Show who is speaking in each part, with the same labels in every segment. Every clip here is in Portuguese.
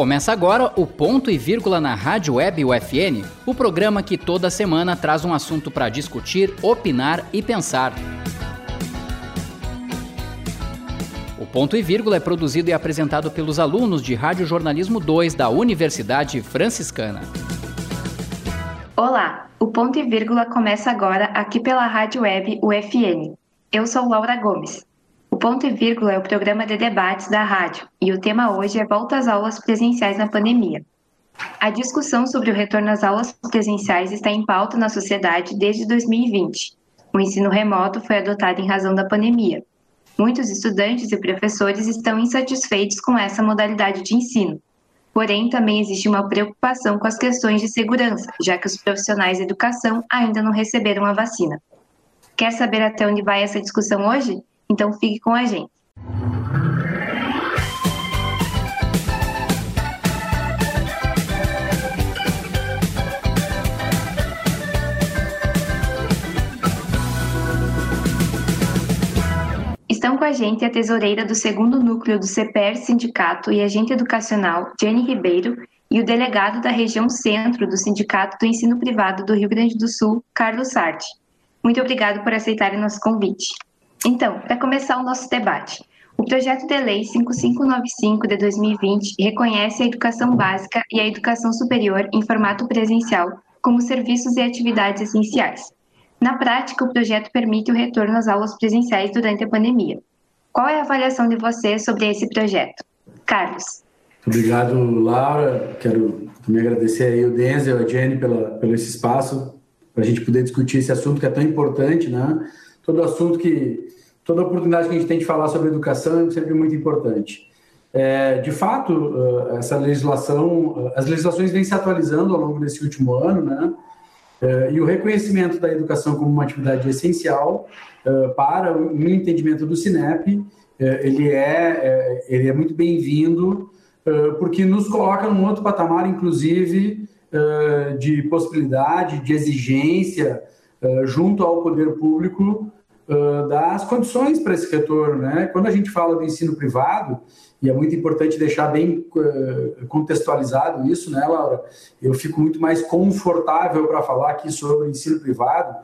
Speaker 1: Começa agora o Ponto e Vírgula na Rádio Web UFN, o programa que toda semana traz um assunto para discutir, opinar e pensar. O Ponto e Vírgula é produzido e apresentado pelos alunos de Rádio Jornalismo 2 da Universidade Franciscana.
Speaker 2: Olá, o Ponto e Vírgula começa agora aqui pela Rádio Web UFN. Eu sou Laura Gomes. Ponto e Vírgula é o programa de debates da rádio e o tema hoje é Volta às aulas presenciais na pandemia. A discussão sobre o retorno às aulas presenciais está em pauta na sociedade desde 2020. O ensino remoto foi adotado em razão da pandemia. Muitos estudantes e professores estão insatisfeitos com essa modalidade de ensino. Porém, também existe uma preocupação com as questões de segurança, já que os profissionais de educação ainda não receberam a vacina. Quer saber até onde vai essa discussão hoje? Então fique com a gente. Estão com a gente a tesoureira do segundo núcleo do CPR Sindicato e agente educacional, Jenny Ribeiro, e o delegado da região centro do Sindicato do Ensino Privado do Rio Grande do Sul, Carlos Sarti. Muito obrigado por aceitarem nosso convite. Então, para começar o nosso debate, o projeto de lei 5595 de 2020 reconhece a educação básica e a educação superior em formato presencial como serviços e atividades essenciais. Na prática, o projeto permite o retorno às aulas presenciais durante a pandemia. Qual é a avaliação de você sobre esse projeto? Carlos.
Speaker 3: Obrigado, Laura. Quero também agradecer aí o Denzel e a Jenny pela, pelo esse espaço para a gente poder discutir esse assunto que é tão importante, né? todo assunto que, toda oportunidade que a gente tem de falar sobre educação é sempre muito importante. É, de fato, eh, essa legislação, eh, as legislações vêm se atualizando ao longo desse último ano, né? É, e o reconhecimento da educação como uma atividade essencial para o entendimento do Sinep, ele é, ele é muito bem-vindo, porque nos coloca num outro patamar, inclusive, de possibilidade, de exigência, junto ao poder público, uh, das condições para esse retorno. Né? Quando a gente fala do ensino privado, e é muito importante deixar bem uh, contextualizado isso, né, Laura? Eu fico muito mais confortável para falar aqui sobre o ensino privado,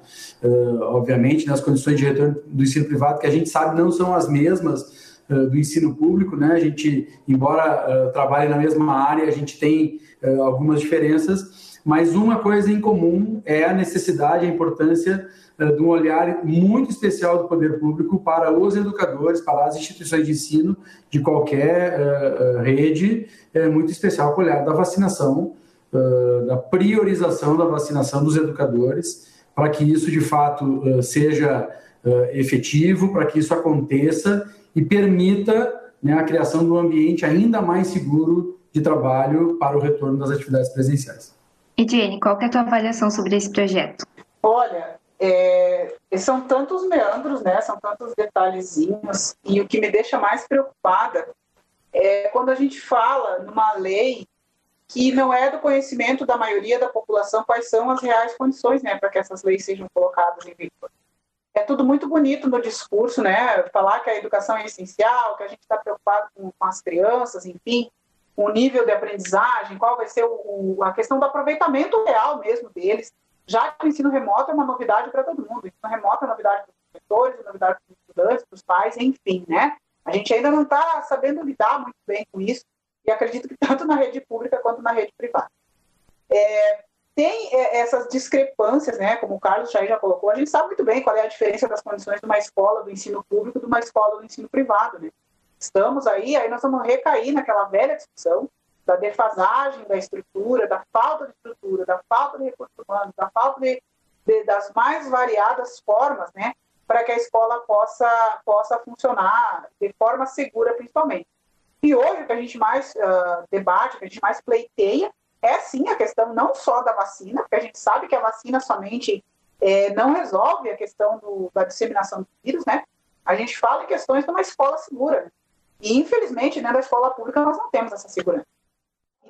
Speaker 3: uh, obviamente, nas condições de retorno do ensino privado, que a gente sabe não são as mesmas do ensino público, né? A gente, embora trabalhe na mesma área, a gente tem algumas diferenças, mas uma coisa em comum é a necessidade, a importância de um olhar muito especial do poder público para os educadores, para as instituições de ensino de qualquer uh, rede, é muito especial com o olhar da vacinação, uh, da priorização da vacinação dos educadores, para que isso de fato uh, seja efetivo, para que isso aconteça e permita né, a criação de um ambiente ainda mais seguro de trabalho para o retorno das atividades presenciais.
Speaker 2: E Jenny, qual é a tua avaliação sobre esse projeto?
Speaker 4: Olha, é, são tantos meandros, né? São tantos detalhezinhos. E o que me deixa mais preocupada é quando a gente fala numa lei que não é do conhecimento da maioria da população quais são as reais condições, né, para que essas leis sejam colocadas em vigor. É tudo muito bonito no discurso, né? Falar que a educação é essencial, que a gente está preocupado com, as crianças, enfim, o nível de aprendizagem, qual vai ser o, a questão do aproveitamento real mesmo deles já que o ensino remoto é uma novidade para todo mundo. O ensino remoto é novidade para os professores, é novidade para os estudantes, para os pais, enfim, né? A gente ainda não está sabendo lidar muito bem com isso e acredito que tanto na rede pública quanto na rede privada. É, tem é, essas discrepâncias, né, como o Carlos já, já colocou, a gente sabe muito bem qual é a diferença das condições de uma escola do ensino público de uma escola do ensino privado, né? Estamos aí, aí nós vamos recair naquela velha discussão da defasagem da estrutura, da falta de estrutura, da falta de recursos humanos, da falta de, de das mais variadas formas, né, para que a escola possa, possa funcionar de forma segura, principalmente. E hoje o que a gente mais uh, debate, o que a gente mais pleiteia, é sim a questão não só da vacina, porque a gente sabe que a vacina somente é, não resolve a questão do, da disseminação do vírus, né? A gente fala em questões de uma escola segura. E, infelizmente, né, da escola pública nós não temos essa segurança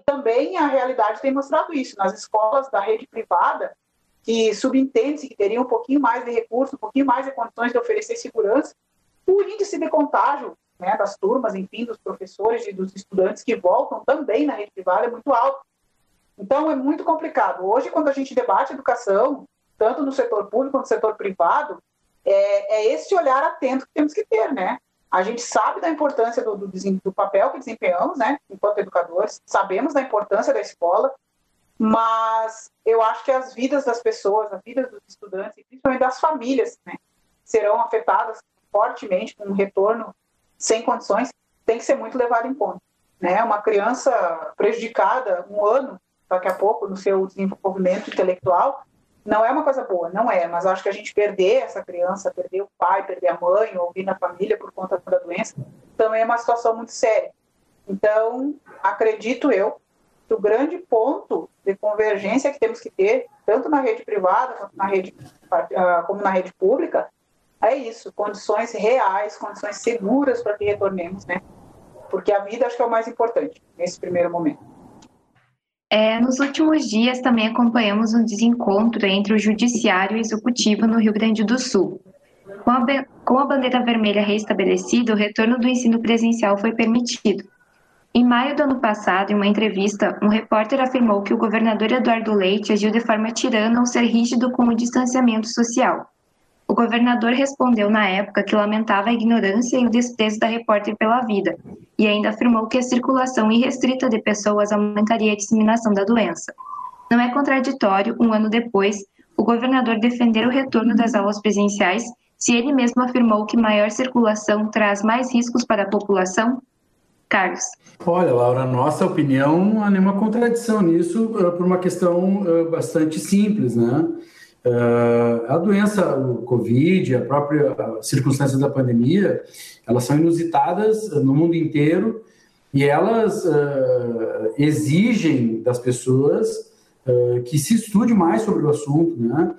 Speaker 4: também a realidade tem mostrado isso. Nas escolas da rede privada, que subentende-se que teriam um pouquinho mais de recurso, um pouquinho mais de condições de oferecer segurança, o índice de contágio né, das turmas, enfim, dos professores e dos estudantes que voltam também na rede privada é muito alto. Então, é muito complicado. Hoje, quando a gente debate educação, tanto no setor público quanto no setor privado, é, é esse olhar atento que temos que ter, né? A gente sabe da importância do, do, do, papel que desempenhamos, né, enquanto educadores, sabemos da importância da escola, mas eu acho que as vidas das pessoas, as vidas dos estudantes, e principalmente das famílias, né, serão afetadas fortemente com um retorno sem condições, tem que ser muito levado em conta. Né? Uma criança prejudicada um ano, daqui a pouco, no seu desenvolvimento intelectual, não é uma coisa boa, não é, mas acho que a gente perder essa criança, perder o pai, perder a mãe, ou vir na família por conta da doença, também é uma situação muito séria. Então, acredito eu que o grande ponto de convergência que temos que ter, tanto na rede privada quanto na rede, ah, como na rede pública, é isso, condições reais, condições seguras para que retornemos, né? Porque a vida acho que é o mais importante nesse primeiro momento.
Speaker 2: É, nos últimos dias também acompanhamos um desencontro entre o Judiciário e o Executivo no Rio Grande do Sul. Com a, com a bandeira vermelha restabelecida, o retorno do ensino presencial foi permitido. Em maio do ano passado, em uma entrevista, um repórter afirmou que o governador Eduardo Leite agiu de forma tirana ao ser rígido com o distanciamento social. O governador respondeu na época que lamentava a ignorância e o desprezo da repórter pela vida, e ainda afirmou que a circulação irrestrita de pessoas aumentaria a disseminação da doença. Não é contraditório, um ano depois, o governador defender o retorno das aulas presenciais, se ele mesmo afirmou que maior circulação traz mais riscos para a população? Carlos.
Speaker 3: Olha, Laura, nossa opinião não há nenhuma contradição nisso, eh, por uma questão eh, bastante simples, né? Uh, a doença, o Covid, a própria circunstância da pandemia, elas são inusitadas no mundo inteiro e elas uh, exigem das pessoas uh, que se estude mais sobre o assunto, né?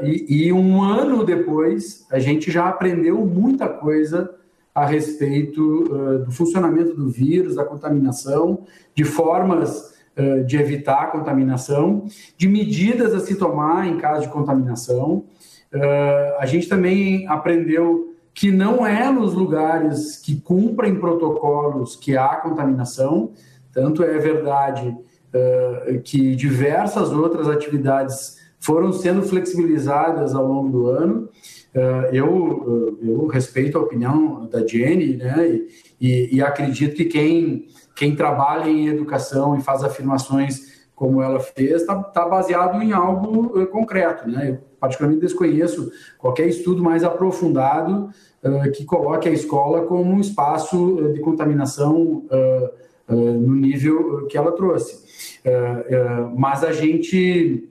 Speaker 3: E, e, um ano depois, a gente já aprendeu muita coisa a respeito do funcionamento do vírus, da contaminação, de formas de evitar a contaminação, de medidas a se tomar em caso de contaminação. Eh, a gente também aprendeu que não é nos lugares que cumprem protocolos que há contaminação, tanto é verdade eh, que diversas outras atividades foram sendo flexibilizadas ao longo do ano. Eu, eu respeito a opinião da Jenny, né, e, e, acredito que quem quem trabalha em educação e faz afirmações como ela fez, está tá baseado em algo uh, concreto. Né? Eu, particularmente, desconheço qualquer estudo mais aprofundado uh, que coloque a escola como um espaço uh, de contaminação no nível que ela trouxe. mas a gente,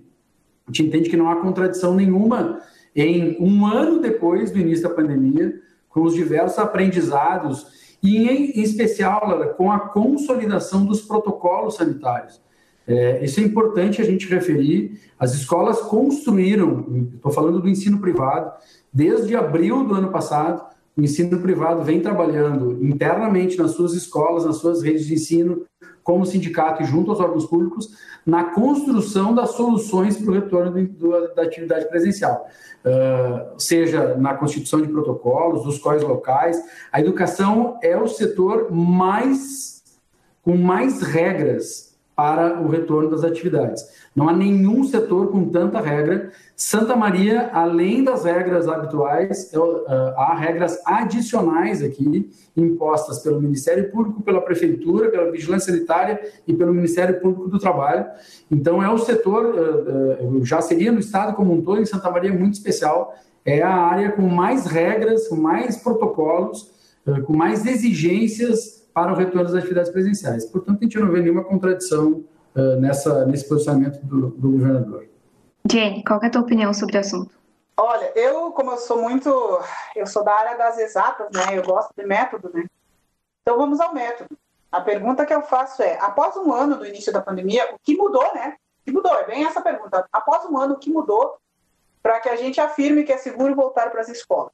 Speaker 3: a gente entende que não há contradição nenhuma em um ano depois do início da pandemia, com os diversos aprendizados e, em especial, com a consolidação dos protocolos sanitários. É, isso é importante a gente referir. As escolas construíram, estou falando do ensino privado, desde abril do ano passado, o ensino privado vem trabalhando internamente nas suas escolas, nas suas redes de ensino, como sindicato e junto aos órgãos públicos, na construção das soluções para o retorno do, da atividade presencial. Uh, seja na constituição de protocolos, dos COIs locais. A educação é o setor mais com mais regras para o retorno das atividades. Não há nenhum setor com tanta regra. Santa Maria, além das regras habituais, eh, há regras adicionais aqui, impostas pelo Ministério Público, pela Prefeitura, pela Vigilância Sanitária e pelo Ministério Público do Trabalho. Então, é o setor, eh, eh, já seria no Estado como um todo, em Santa Maria, muito especial. É a área com mais regras, com mais protocolos, com mais exigências para o retorno das atividades presenciais. Portanto, a gente não vê nenhuma contradição uh, nessa, nesse posicionamento do, do governador.
Speaker 2: Jenny, qual é a tua opinião sobre o assunto?
Speaker 4: Olha, eu, como eu sou muito. Eu sou da área das exatas, né? Eu gosto de método, né? Então vamos ao método. A pergunta que eu faço é: após um ano do início da pandemia, o que mudou, né? O que mudou? É bem essa pergunta. Após um ano, o que mudou para que a gente afirme que é seguro voltar para as escolas?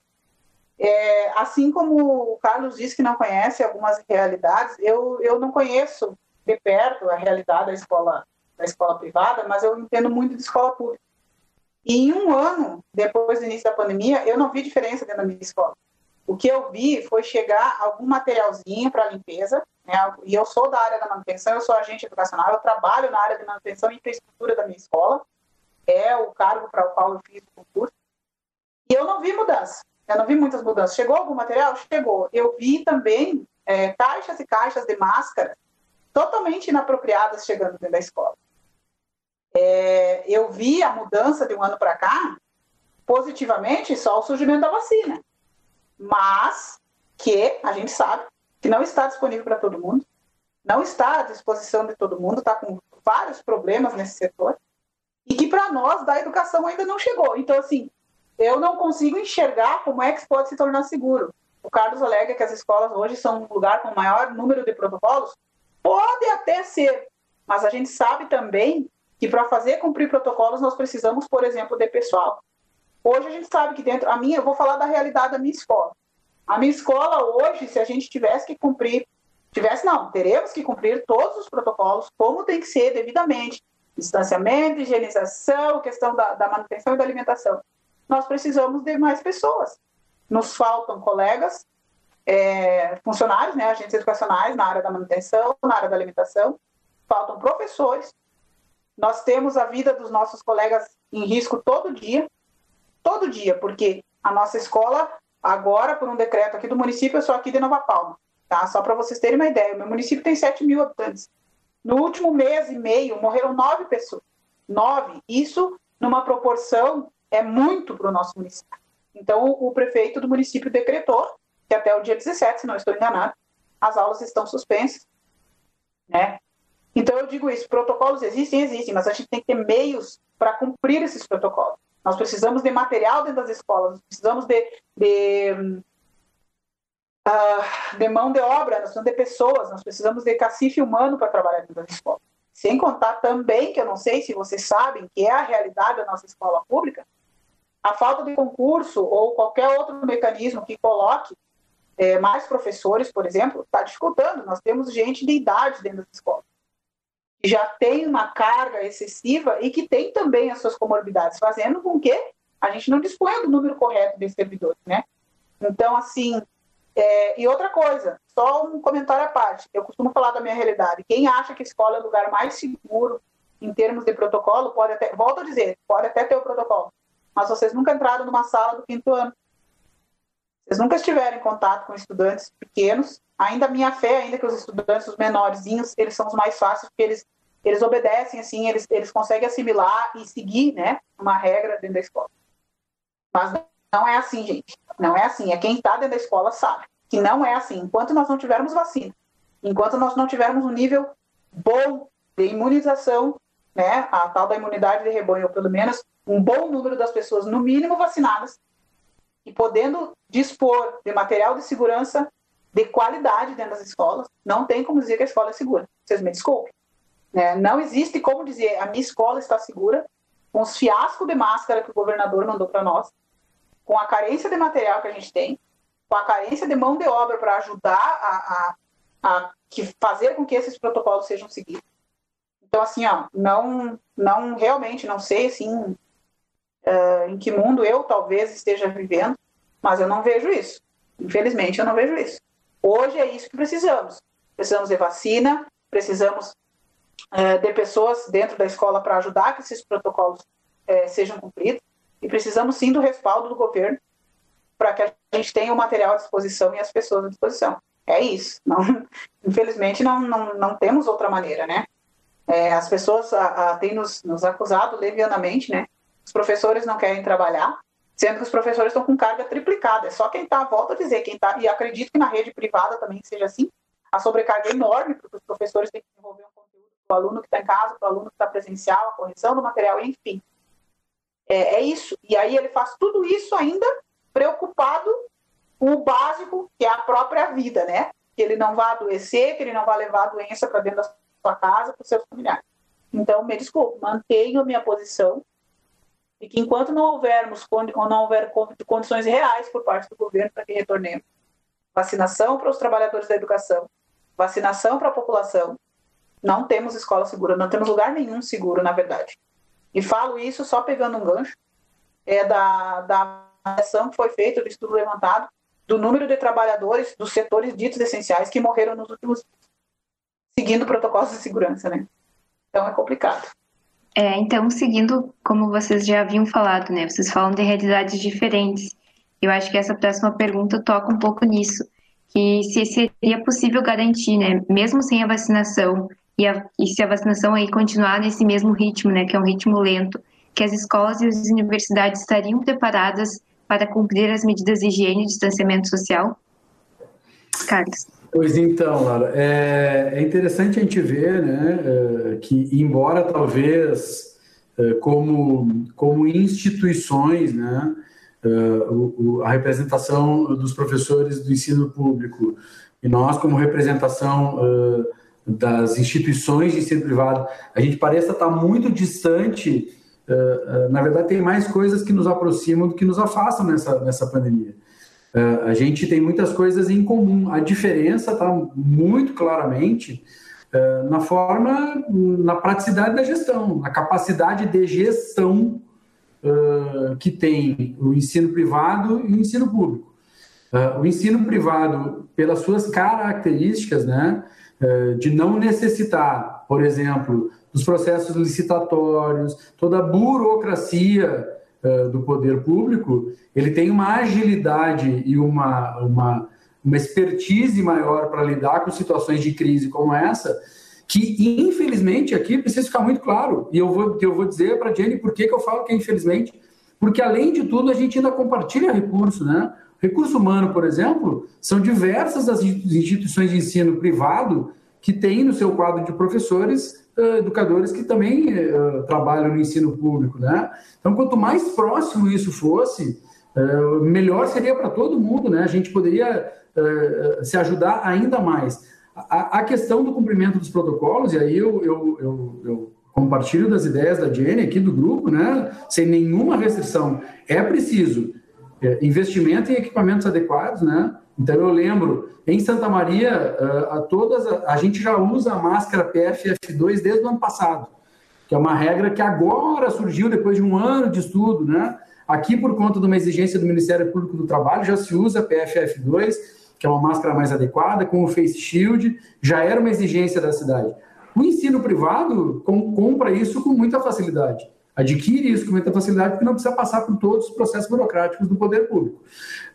Speaker 4: É, assim como o Carlos disse que não conhece algumas realidades, eu, eu não conheço de perto a realidade da escola, da escola privada, mas eu entendo muito de escola pública. E em um ano, depois do início da pandemia, eu não vi diferença dentro da minha escola. O que eu vi foi chegar algum materialzinho para limpeza, né? E eu sou da área da manutenção, eu sou agente educacional, eu trabalho na área de manutenção e infraestrutura da minha escola, é o cargo para o qual eu fiz o concurso. E eu não vi mudança, eu não vi muitas mudanças. Chegou algum material? Chegou. Eu vi também é, caixas e caixas de máscara totalmente inapropriadas chegando dentro da escola. É, eu vi a mudança de um ano para cá positivamente só o surgimento da vacina, mas que a gente sabe que não está disponível para todo mundo, não está à disposição de todo mundo, está com vários problemas nesse setor e que para nós da educação ainda não chegou. Então, assim, eu não consigo enxergar como é que isso pode se tornar seguro. O Carlos alega que as escolas hoje são um lugar com maior número de protocolos. Pode até ser, mas a gente sabe também que para fazer cumprir protocolos nós precisamos, por exemplo, de pessoal. Hoje a gente sabe que dentro, a minha, eu vou falar da realidade da minha escola. A minha escola hoje, se a gente tivesse que cumprir, tivesse não, teremos que cumprir todos os protocolos como tem que ser devidamente, distanciamento, higienização, questão da, da manutenção e da alimentação. Nós precisamos de mais pessoas. Nos faltam colegas, é, funcionários, né, agentes educacionais na área da manutenção, na área da alimentação, faltam professores. Nós temos a vida dos nossos colegas em risco todo dia todo dia, porque a nossa escola, agora, por um decreto aqui do município, eu sou aqui de Nova Palma, tá? Só para vocês terem uma ideia, o meu município tem 7 mil habitantes. No último mês e meio, morreram nove pessoas. Nove. Isso, numa proporção, é muito para o nosso município. Então, o, prefeito do município decretou que até o dia 17, se não estou enganado, as aulas estão suspensas, né? Então, eu digo isso, protocolos existem, existem, mas a gente tem que ter meios para cumprir esses protocolos. Nós precisamos de material dentro das escolas, precisamos de, de, uh, de mão de obra, nós precisamos de pessoas, nós precisamos de cacife humano para trabalhar dentro das escolas. Sem contar também, que eu não sei se vocês sabem, que é a realidade da nossa escola pública, a falta de concurso ou qualquer outro mecanismo que coloque é, mais professores, por exemplo, está dificultando. Nós temos gente de idade dentro das escolas já tem uma carga excessiva e que tem também as suas comorbidades, fazendo com que a gente não disponha do número correto de servidores, né? Então, assim, é, e outra coisa, só um comentário à parte, eu costumo falar da minha realidade, quem acha que escola é o lugar mais seguro em termos de protocolo, pode até, volto a dizer, pode até ter o protocolo, mas vocês nunca entraram numa sala do quinto ano, vocês nunca estiveram em contato com estudantes pequenos, ainda minha fé, ainda que os estudantes, os menorzinhos, eles são os mais fáceis, porque eles eles obedecem, assim, eles, eles conseguem assimilar e seguir, né, uma regra dentro da escola. Mas não é assim, gente. Não é assim. É quem está dentro da escola sabe que não é assim. Enquanto nós não tivermos vacina, enquanto nós não tivermos um nível bom de imunização, né, a tal da imunidade de rebanho, ou pelo menos um bom número das pessoas, no mínimo vacinadas, e podendo dispor de material de segurança de qualidade dentro das escolas, não tem como dizer que a escola é segura. Vocês me desculpem. Né? Não existe como dizer a minha escola está segura com os fiascos de máscara que o governador mandou para nós, com a carência de material que a gente tem, com a carência de mão de obra para ajudar a, a, a que fazer com que esses protocolos sejam seguidos. Então, assim, ó, não, não realmente não sei assim, uh, em que mundo eu talvez esteja vivendo, mas eu não vejo isso. Infelizmente, eu não vejo isso. Hoje é isso que precisamos. Precisamos de vacina, precisamos é, de pessoas dentro da escola para ajudar que esses protocolos é, sejam cumpridos e precisamos sim do respaldo do governo para que a gente tenha o material à disposição e as pessoas à disposição. É isso. Não, infelizmente não, não, não temos outra maneira, né? É, as pessoas a, a, têm nos, nos acusado levianamente, né? Os professores não querem trabalhar, sendo que os professores estão com carga triplicada. É só quem está, volta a dizer, quem está, e acredito que na rede privada também seja assim, a sobrecarga é enorme, porque os professores têm que desenvolver um o aluno que está em casa, para o aluno que está presencial, a correção do material, enfim. É, é, isso. E aí ele faz tudo isso ainda preocupado com o básico, que é a própria vida, né? Que ele não vá adoecer, que ele não vá levar a doença para dentro da sua casa, para os seus familiares. Então, me desculpe, mantenho minha posição e que enquanto não houvermos ou não houver condições reais por parte do governo para que retornemos vacinação para os trabalhadores da educação, vacinação para a população, não temos escola segura, não temos lugar nenhum seguro, na verdade. E falo isso só pegando um gancho é da, da ação que foi feita, do estudo levantado, do número de trabalhadores dos setores ditos essenciais que morreram nos últimos seguindo protocolos de segurança, né? Então é complicado.
Speaker 2: É, então, seguindo como vocês já haviam falado, né? Vocês falam de realidades diferentes. Eu acho que essa próxima pergunta toca um pouco nisso, que se seria possível garantir, né, mesmo sem a vacinação, e, a, e se a vacinação aí continuar nesse mesmo ritmo, né, que é um ritmo lento, que as escolas e as universidades estariam preparadas para cumprir as medidas de higiene e distanciamento social? Carlos.
Speaker 3: Pois então, Lara, é, é interessante a gente ver né, é, que, embora talvez é, como, como instituições, né, a representação dos professores do ensino público e nós, como representação das instituições de ensino privado, a gente parece estar muito distante. Na verdade, tem mais coisas que nos aproximam do que nos afastam nessa, nessa pandemia. Uh, a gente tem muitas coisas em comum. A diferença está muito claramente uh, na forma, na praticidade da gestão, na capacidade de gestão uh, que tem o ensino privado e o ensino público. o ensino privado, pelas suas características, né, de não necessitar, por exemplo, dos processos licitatórios, toda a burocracia eh, do poder público, ele tem uma agilidade e uma, uma, uma expertise maior para lidar com situações de crise como essa, que infelizmente aqui precisa ficar muito claro, e eu vou, eu vou dizer para a Jenny por que, que eu falo que é infelizmente, porque além de tudo a gente ainda compartilha recurso, né? Recurso humano, por exemplo, são diversas as instituições de ensino privado que têm no seu quadro de professores educadores que também uh, trabalham no ensino público, né? Então, quanto mais próximo isso fosse, uh, melhor seria para todo mundo, né? A gente poderia se ajudar ainda mais. A, a, questão do cumprimento dos protocolos, e aí eu, eu, eu, eu compartilho das ideias da Jenny aqui do grupo, né? Sem nenhuma restrição. É preciso investimento em equipamentos adequados, né? Então eu lembro, em Santa Maria, eh, a, todas a, gente já usa a máscara PFF2 desde o ano passado, que é uma regra que agora surgiu depois de um ano de estudo, né? Aqui, por conta de uma exigência do Ministério Público do Trabalho, já se usa a PFF2, que é uma máscara mais adequada, com o face shield, já era uma exigência da cidade. O ensino privado compra isso com muita facilidade adquire isso com muita facilidade porque não precisa passar por todos os processos burocráticos do poder público.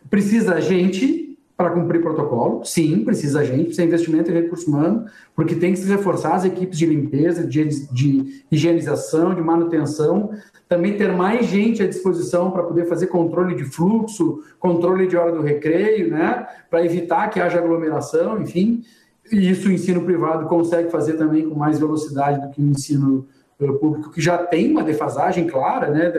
Speaker 3: Precisa gente para cumprir protocolo. Sim, precisa gente, precisa investimento em recurso humano, porque tem que se reforçar as equipes de limpeza, de, de higienização, de manutenção, também ter mais gente à disposição para poder fazer controle de fluxo, controle de hora do recreio, né, para evitar que haja aglomeração, enfim. E isso o ensino privado consegue fazer também com mais velocidade do que o ensino público que já tem uma defasagem clara né,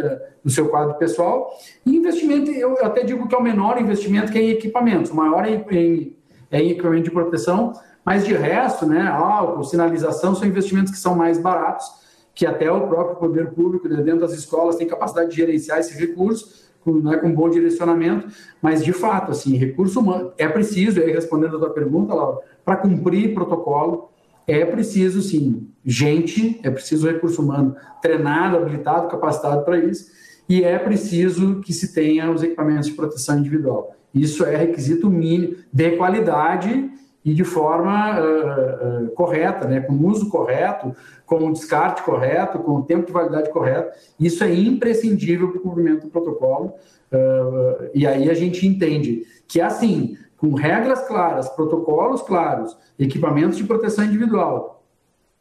Speaker 3: do seu quadro pessoal. E investimento, eu até digo que é o menor investimento que é em equipamentos, o maior é em, é em equipamento de proteção, mas de resto, né, álcool, sinalização, são investimentos que são mais baratos, que até o próprio poder público, né, dentro das escolas, tem capacidade de gerenciar esse recurso, com, né, com bom direcionamento, mas de fato, assim, recurso humano, é preciso, aí respondendo a tua pergunta, Laura, para cumprir protocolo, é preciso, sim, gente, é preciso recurso humano treinado, habilitado, capacitado para isso, e é preciso que se tenha os equipamentos de proteção individual. Isso é requisito mínimo de qualidade e de forma uh, uh, correta, né? com uso correto, com o descarte correto, com o tempo de validade correto. Isso é imprescindível para o cumprimento do protocolo. Uh, e aí a gente entende que, assim, com regras claras, protocolos claros, equipamentos de proteção individual,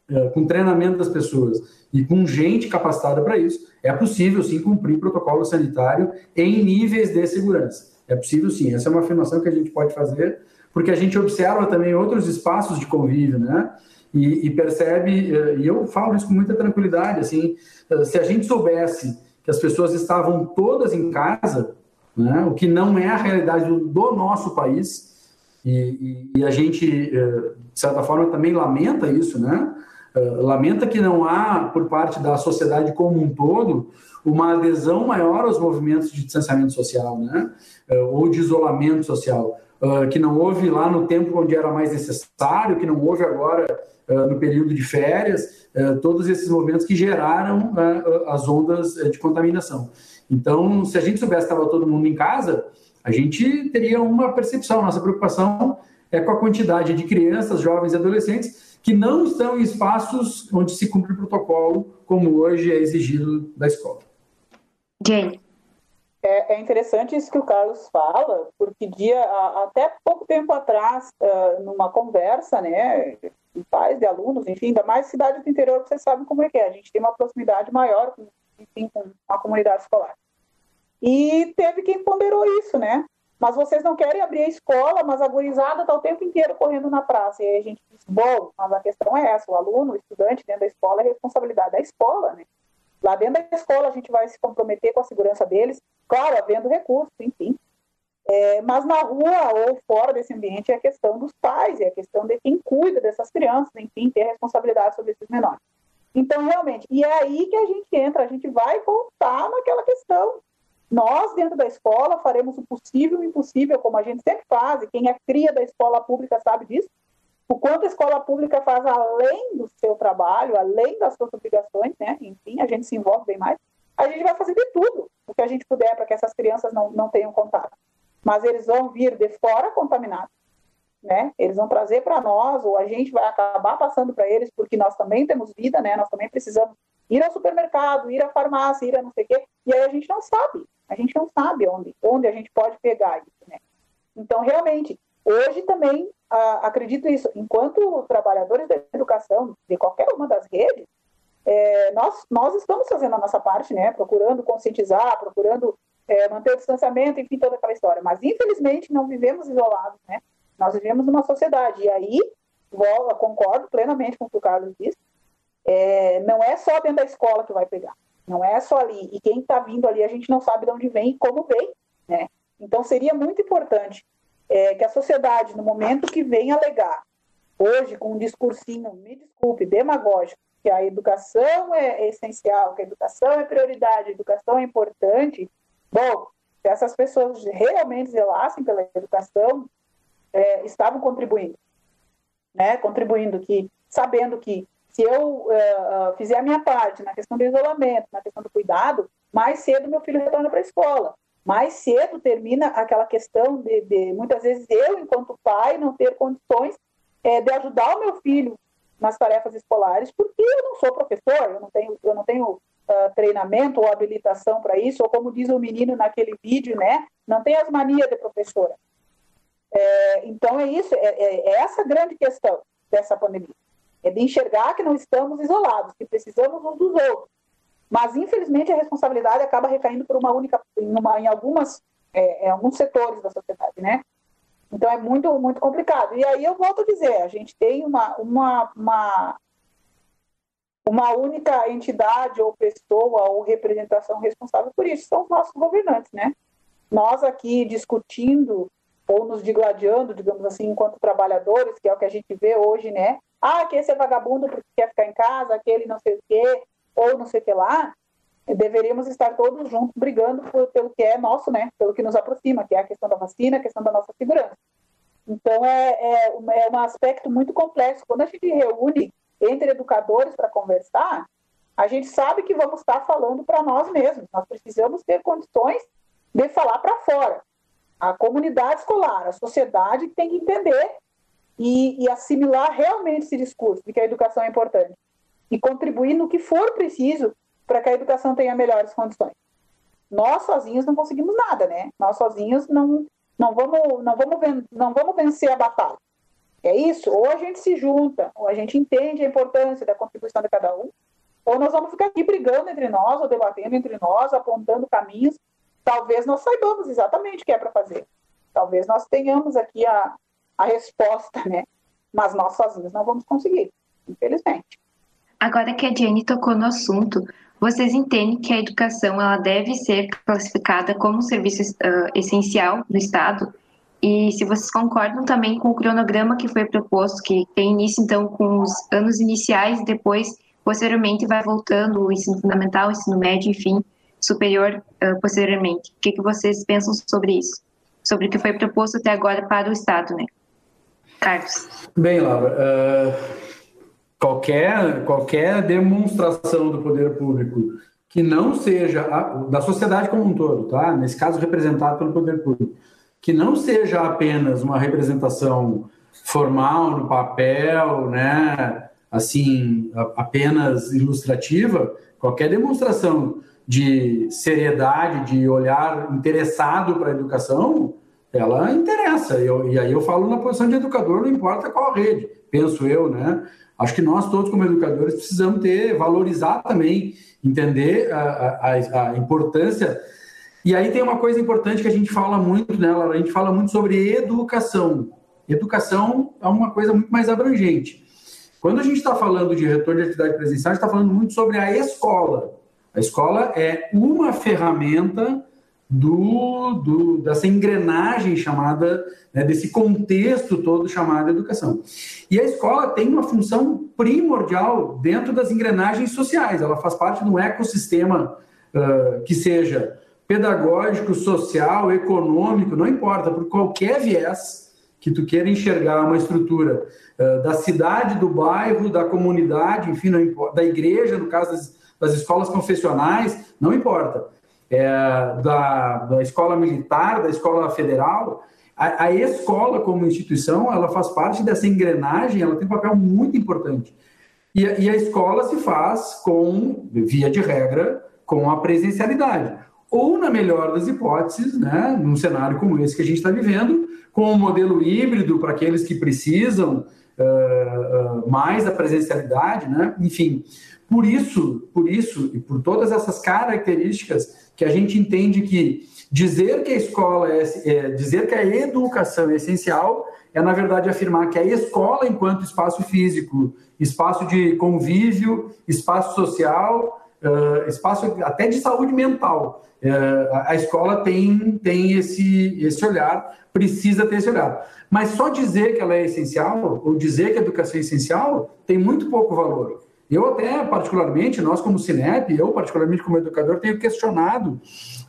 Speaker 3: é, com treinamento das pessoas e com gente capacitada para isso, é possível sim cumprir protocolo sanitário em níveis de segurança. É possível sim, essa é uma afirmação que a gente pode fazer, porque a gente observa também outros espaços de convívio, né? E, e percebe, é, e eu falo isso com muita tranquilidade, assim, é, se a gente soubesse que as pessoas estavam todas em casa, né? o que não é a realidade do, do nosso país, e, e, e, a gente, eh, de certa forma, também lamenta isso, né? Eh, lamenta que não há, por parte da sociedade como um todo, uma adesão maior aos movimentos de distanciamento social, né? Eh, ou de isolamento social, que não houve lá no tempo onde era mais necessário, que não houve agora no período de férias, todos esses movimentos que geraram as ondas de contaminação. Então, se a gente soubesse que estava todo mundo em casa, A gente teria uma percepção, nossa preocupação é com a quantidade de crianças, jovens e adolescentes que não estão em espaços onde se cumpre o protocolo, como hoje é exigido da escola.
Speaker 2: Jane.
Speaker 4: É, é, interessante isso que o Carlos fala, porque dia, até pouco tempo atrás, numa conversa, né, de pais, de alunos, enfim, ainda mais cidade do interior, vocês sabem como é que é, a gente tem uma proximidade maior, enfim, com a comunidade escolar. E teve quem ponderou isso, né? Mas vocês não querem abrir a escola, mas a gurizada está o tempo inteiro correndo na praça. E aí a gente diz, bom, mas a questão é essa, o aluno, o estudante dentro da escola é responsabilidade da escola, né? Lá dentro da escola a gente vai se comprometer com a segurança deles, claro, havendo recursos, enfim. É, mas na rua ou fora desse ambiente é a questão dos pais, é a questão de quem cuida dessas crianças, enfim, ter responsabilidade sobre esses menores. Então, realmente, e é aí que a gente entra, a gente vai voltar naquela questão. Nós, dentro da escola, faremos o possível e o impossível, como a gente sempre faz, e quem é cria da escola pública sabe disso, o quanto a escola pública faz além do seu trabalho, além das suas obrigações, né? enfim, a gente se envolve bem mais, a gente vai fazer de tudo o que a gente puder para que essas crianças não, não tenham contato. Mas eles vão vir de fora contaminados, né? Eles vão trazer para nós, ou a gente vai acabar passando para eles, porque nós também temos vida, né? Nós também precisamos ir ao supermercado, ir à farmácia, ir a não sei o quê, e aí a gente não sabe, a gente não sabe onde, onde a gente pode pegar isso, né? Então, realmente, Hoje também acredito isso, enquanto trabalhadores da educação de qualquer uma das redes, é, nós, nós estamos fazendo a nossa parte, né, procurando conscientizar, procurando é, manter o distanciamento, enfim, toda aquela história. Mas, infelizmente, não vivemos isolados, né? Nós vivemos numa sociedade. E aí, vou, concordo plenamente com o que o Carlos disse, é, não é só dentro da escola que vai pegar. Não é só ali. E quem está vindo ali, a gente não sabe de onde vem e como vem, né? Então, seria muito importante é, que a sociedade, no momento que vem alegar, hoje com um discursinho, me desculpe, demagógico, que a educação é essencial, que a educação é prioridade, a educação é importante, bom, se essas pessoas realmente zelassem pela educação, é, estavam contribuindo, né? Contribuindo que, sabendo que se eu uh, fizer a minha parte na questão do isolamento, na questão do cuidado, mais cedo meu filho retorna para a escola mais cedo termina aquela questão de, de, muitas vezes eu, enquanto pai, não ter condições é, de ajudar o meu filho nas tarefas escolares, porque eu não sou professor, eu não tenho, eu não tenho uh, treinamento ou habilitação para isso, ou como diz o menino naquele vídeo, né, não tem as manias de professora. É, então é isso, é, é, é essa grande questão dessa pandemia, é de enxergar que não estamos isolados, que precisamos uns dos outros, mas, infelizmente, a responsabilidade acaba recaindo por uma única, em, uma, em algumas, é, em alguns setores da sociedade, né? Então, é muito, muito complicado. E aí eu volto a dizer, a gente tem uma, uma, uma, uma única entidade ou pessoa ou representação responsável por isso, são os nossos governantes, né? Nós aqui discutindo ou nos digladiando, digamos assim, enquanto trabalhadores, que é o que a gente vê hoje, né? Ah, que esse é vagabundo porque quer ficar em casa, aquele não sei o quê, ou não sei o que lá, deveríamos estar todos juntos brigando por, pelo que é nosso, né? Pelo que nos aproxima, que é a questão da vacina, a questão da nossa segurança. Então, é, é, é um aspecto muito complexo. Quando a gente reúne entre educadores para conversar, a gente sabe que vamos estar falando para nós mesmos. Nós precisamos ter condições de falar para fora. A comunidade escolar, a sociedade tem que entender e, e assimilar realmente esse discurso de que a educação é importante e contribuir no que for preciso para que a educação tenha melhores condições. Nós sozinhos não conseguimos nada, né? Nós sozinhos não, não, vamos, não, vamos, não vamos vencer a batalha. É isso? Ou a gente se junta, ou a gente entende a importância da contribuição de cada um, ou nós vamos ficar aqui brigando entre nós, ou debatendo entre nós, apontando caminhos. Talvez nós saibamos exatamente o que é para fazer. Talvez nós tenhamos aqui a, a resposta, né? Mas nós sozinhos não vamos conseguir, infelizmente.
Speaker 2: Agora que a Jenny tocou no assunto, vocês entendem que a educação ela deve ser classificada como um serviço uh, essencial do Estado? E se vocês concordam também com o cronograma que foi proposto, que tem início então com os anos iniciais, depois, posteriormente, vai voltando o ensino fundamental, o ensino médio, enfim, superior uh, posteriormente. O que, que vocês pensam sobre isso? Sobre o que foi proposto até agora para o Estado, né? Carlos.
Speaker 3: Bem, Laura, uh qualquer, qualquer demonstração do poder público que não seja a, da sociedade como um todo, tá? Nesse caso representado pelo poder público, que não seja apenas uma representação formal no papel, né, assim, apenas ilustrativa, qualquer demonstração de seriedade, de olhar interessado para a educação, ela interessa. Eu, e aí eu falo na posição de educador, não importa qual rede, penso eu, né? Acho que nós todos, como educadores, precisamos ter, valorizar também, entender a, a, a importância. E aí tem uma coisa importante que a gente fala muito, né, A gente fala muito sobre educação. Educação é uma coisa muito mais abrangente. Quando a gente está falando de retorno de atividade presencial, a gente está falando muito sobre a escola. A escola é uma ferramenta do, do, dessa engrenagem chamada, né, desse contexto todo chamado educação. E a escola tem uma função primordial dentro das engrenagens sociais, ela faz parte de um ecossistema uh, que seja pedagógico, social, econômico, não importa, por qualquer viés que tu queira enxergar uma estrutura uh, da cidade, do bairro, da comunidade, enfim, importa, da igreja, no caso das, das escolas confessionais, não importa é, da, da escola militar, da escola federal, a, a, escola como instituição, ela faz parte dessa engrenagem, ela tem um papel muito importante. E, e a escola se faz com, via de regra, com a presencialidade. Ou, na melhor das hipóteses, né, num cenário como esse que a gente está vivendo, com um modelo híbrido para aqueles que precisam uh, uh, mais da presencialidade, né? enfim. Por isso, por isso e por todas essas características, que a gente entende que dizer que a escola é, é, dizer que a educação é essencial é na verdade afirmar que a escola enquanto espaço físico, espaço de convívio, espaço social, uh, espaço até de saúde mental, uh, a escola tem tem esse esse olhar, precisa ter esse olhar. Mas só dizer que ela é essencial ou dizer que a educação é essencial tem muito pouco valor. Eu até, particularmente, nós como Cinep, eu particularmente como educador, tenho questionado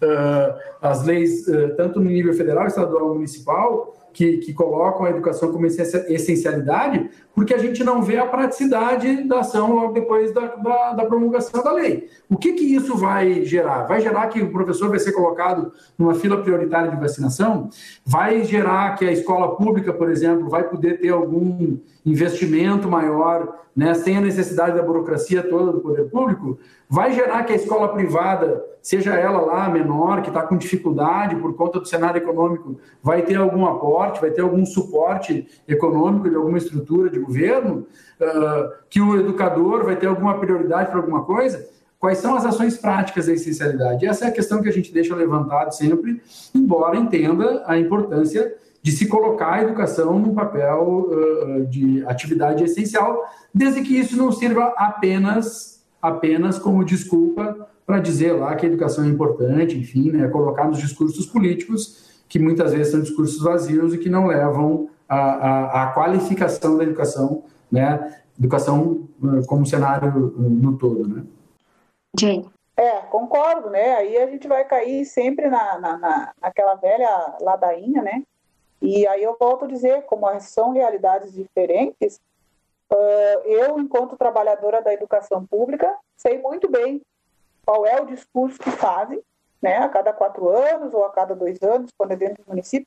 Speaker 3: uh, as leis, uh, tanto no nível federal, estadual, municipal, que, que colocam a educação como essencialidade, porque a gente não vê a praticidade da ação logo depois da, da, da, promulgação da lei. O que, que isso vai gerar? Vai gerar que o professor vai ser colocado numa fila prioritária de vacinação? Vai gerar que a escola pública, por exemplo, vai poder ter algum investimento maior, né, sem a necessidade da burocracia toda do poder público? Vai gerar que a escola privada, seja ela lá menor, que está com dificuldade por conta do cenário econômico, vai ter algum aporte, vai ter algum suporte econômico de alguma estrutura de governo, uh, que o educador vai ter alguma prioridade para alguma coisa? Quais são as ações práticas da essencialidade? Essa é a questão que a gente deixa levantado sempre, embora entenda a importância de se colocar a educação num papel uh, de atividade essencial, desde que isso não sirva apenas, apenas como desculpa para dizer lá que a educação é importante, enfim, né, colocar nos discursos políticos, que muitas vezes são discursos vazios e que não levam a, a, qualificação da educação, né? Educação como cenário no todo, né?
Speaker 2: Jane.
Speaker 4: É, concordo, né? Aí a gente vai cair sempre na, na, na, naquela velha ladainha, né? E aí eu volto a dizer, como são realidades diferentes, eu, enquanto trabalhadora da educação pública, sei muito bem qual é o discurso que fazem, né? A cada quatro anos ou a cada dois anos, quando é dentro do município,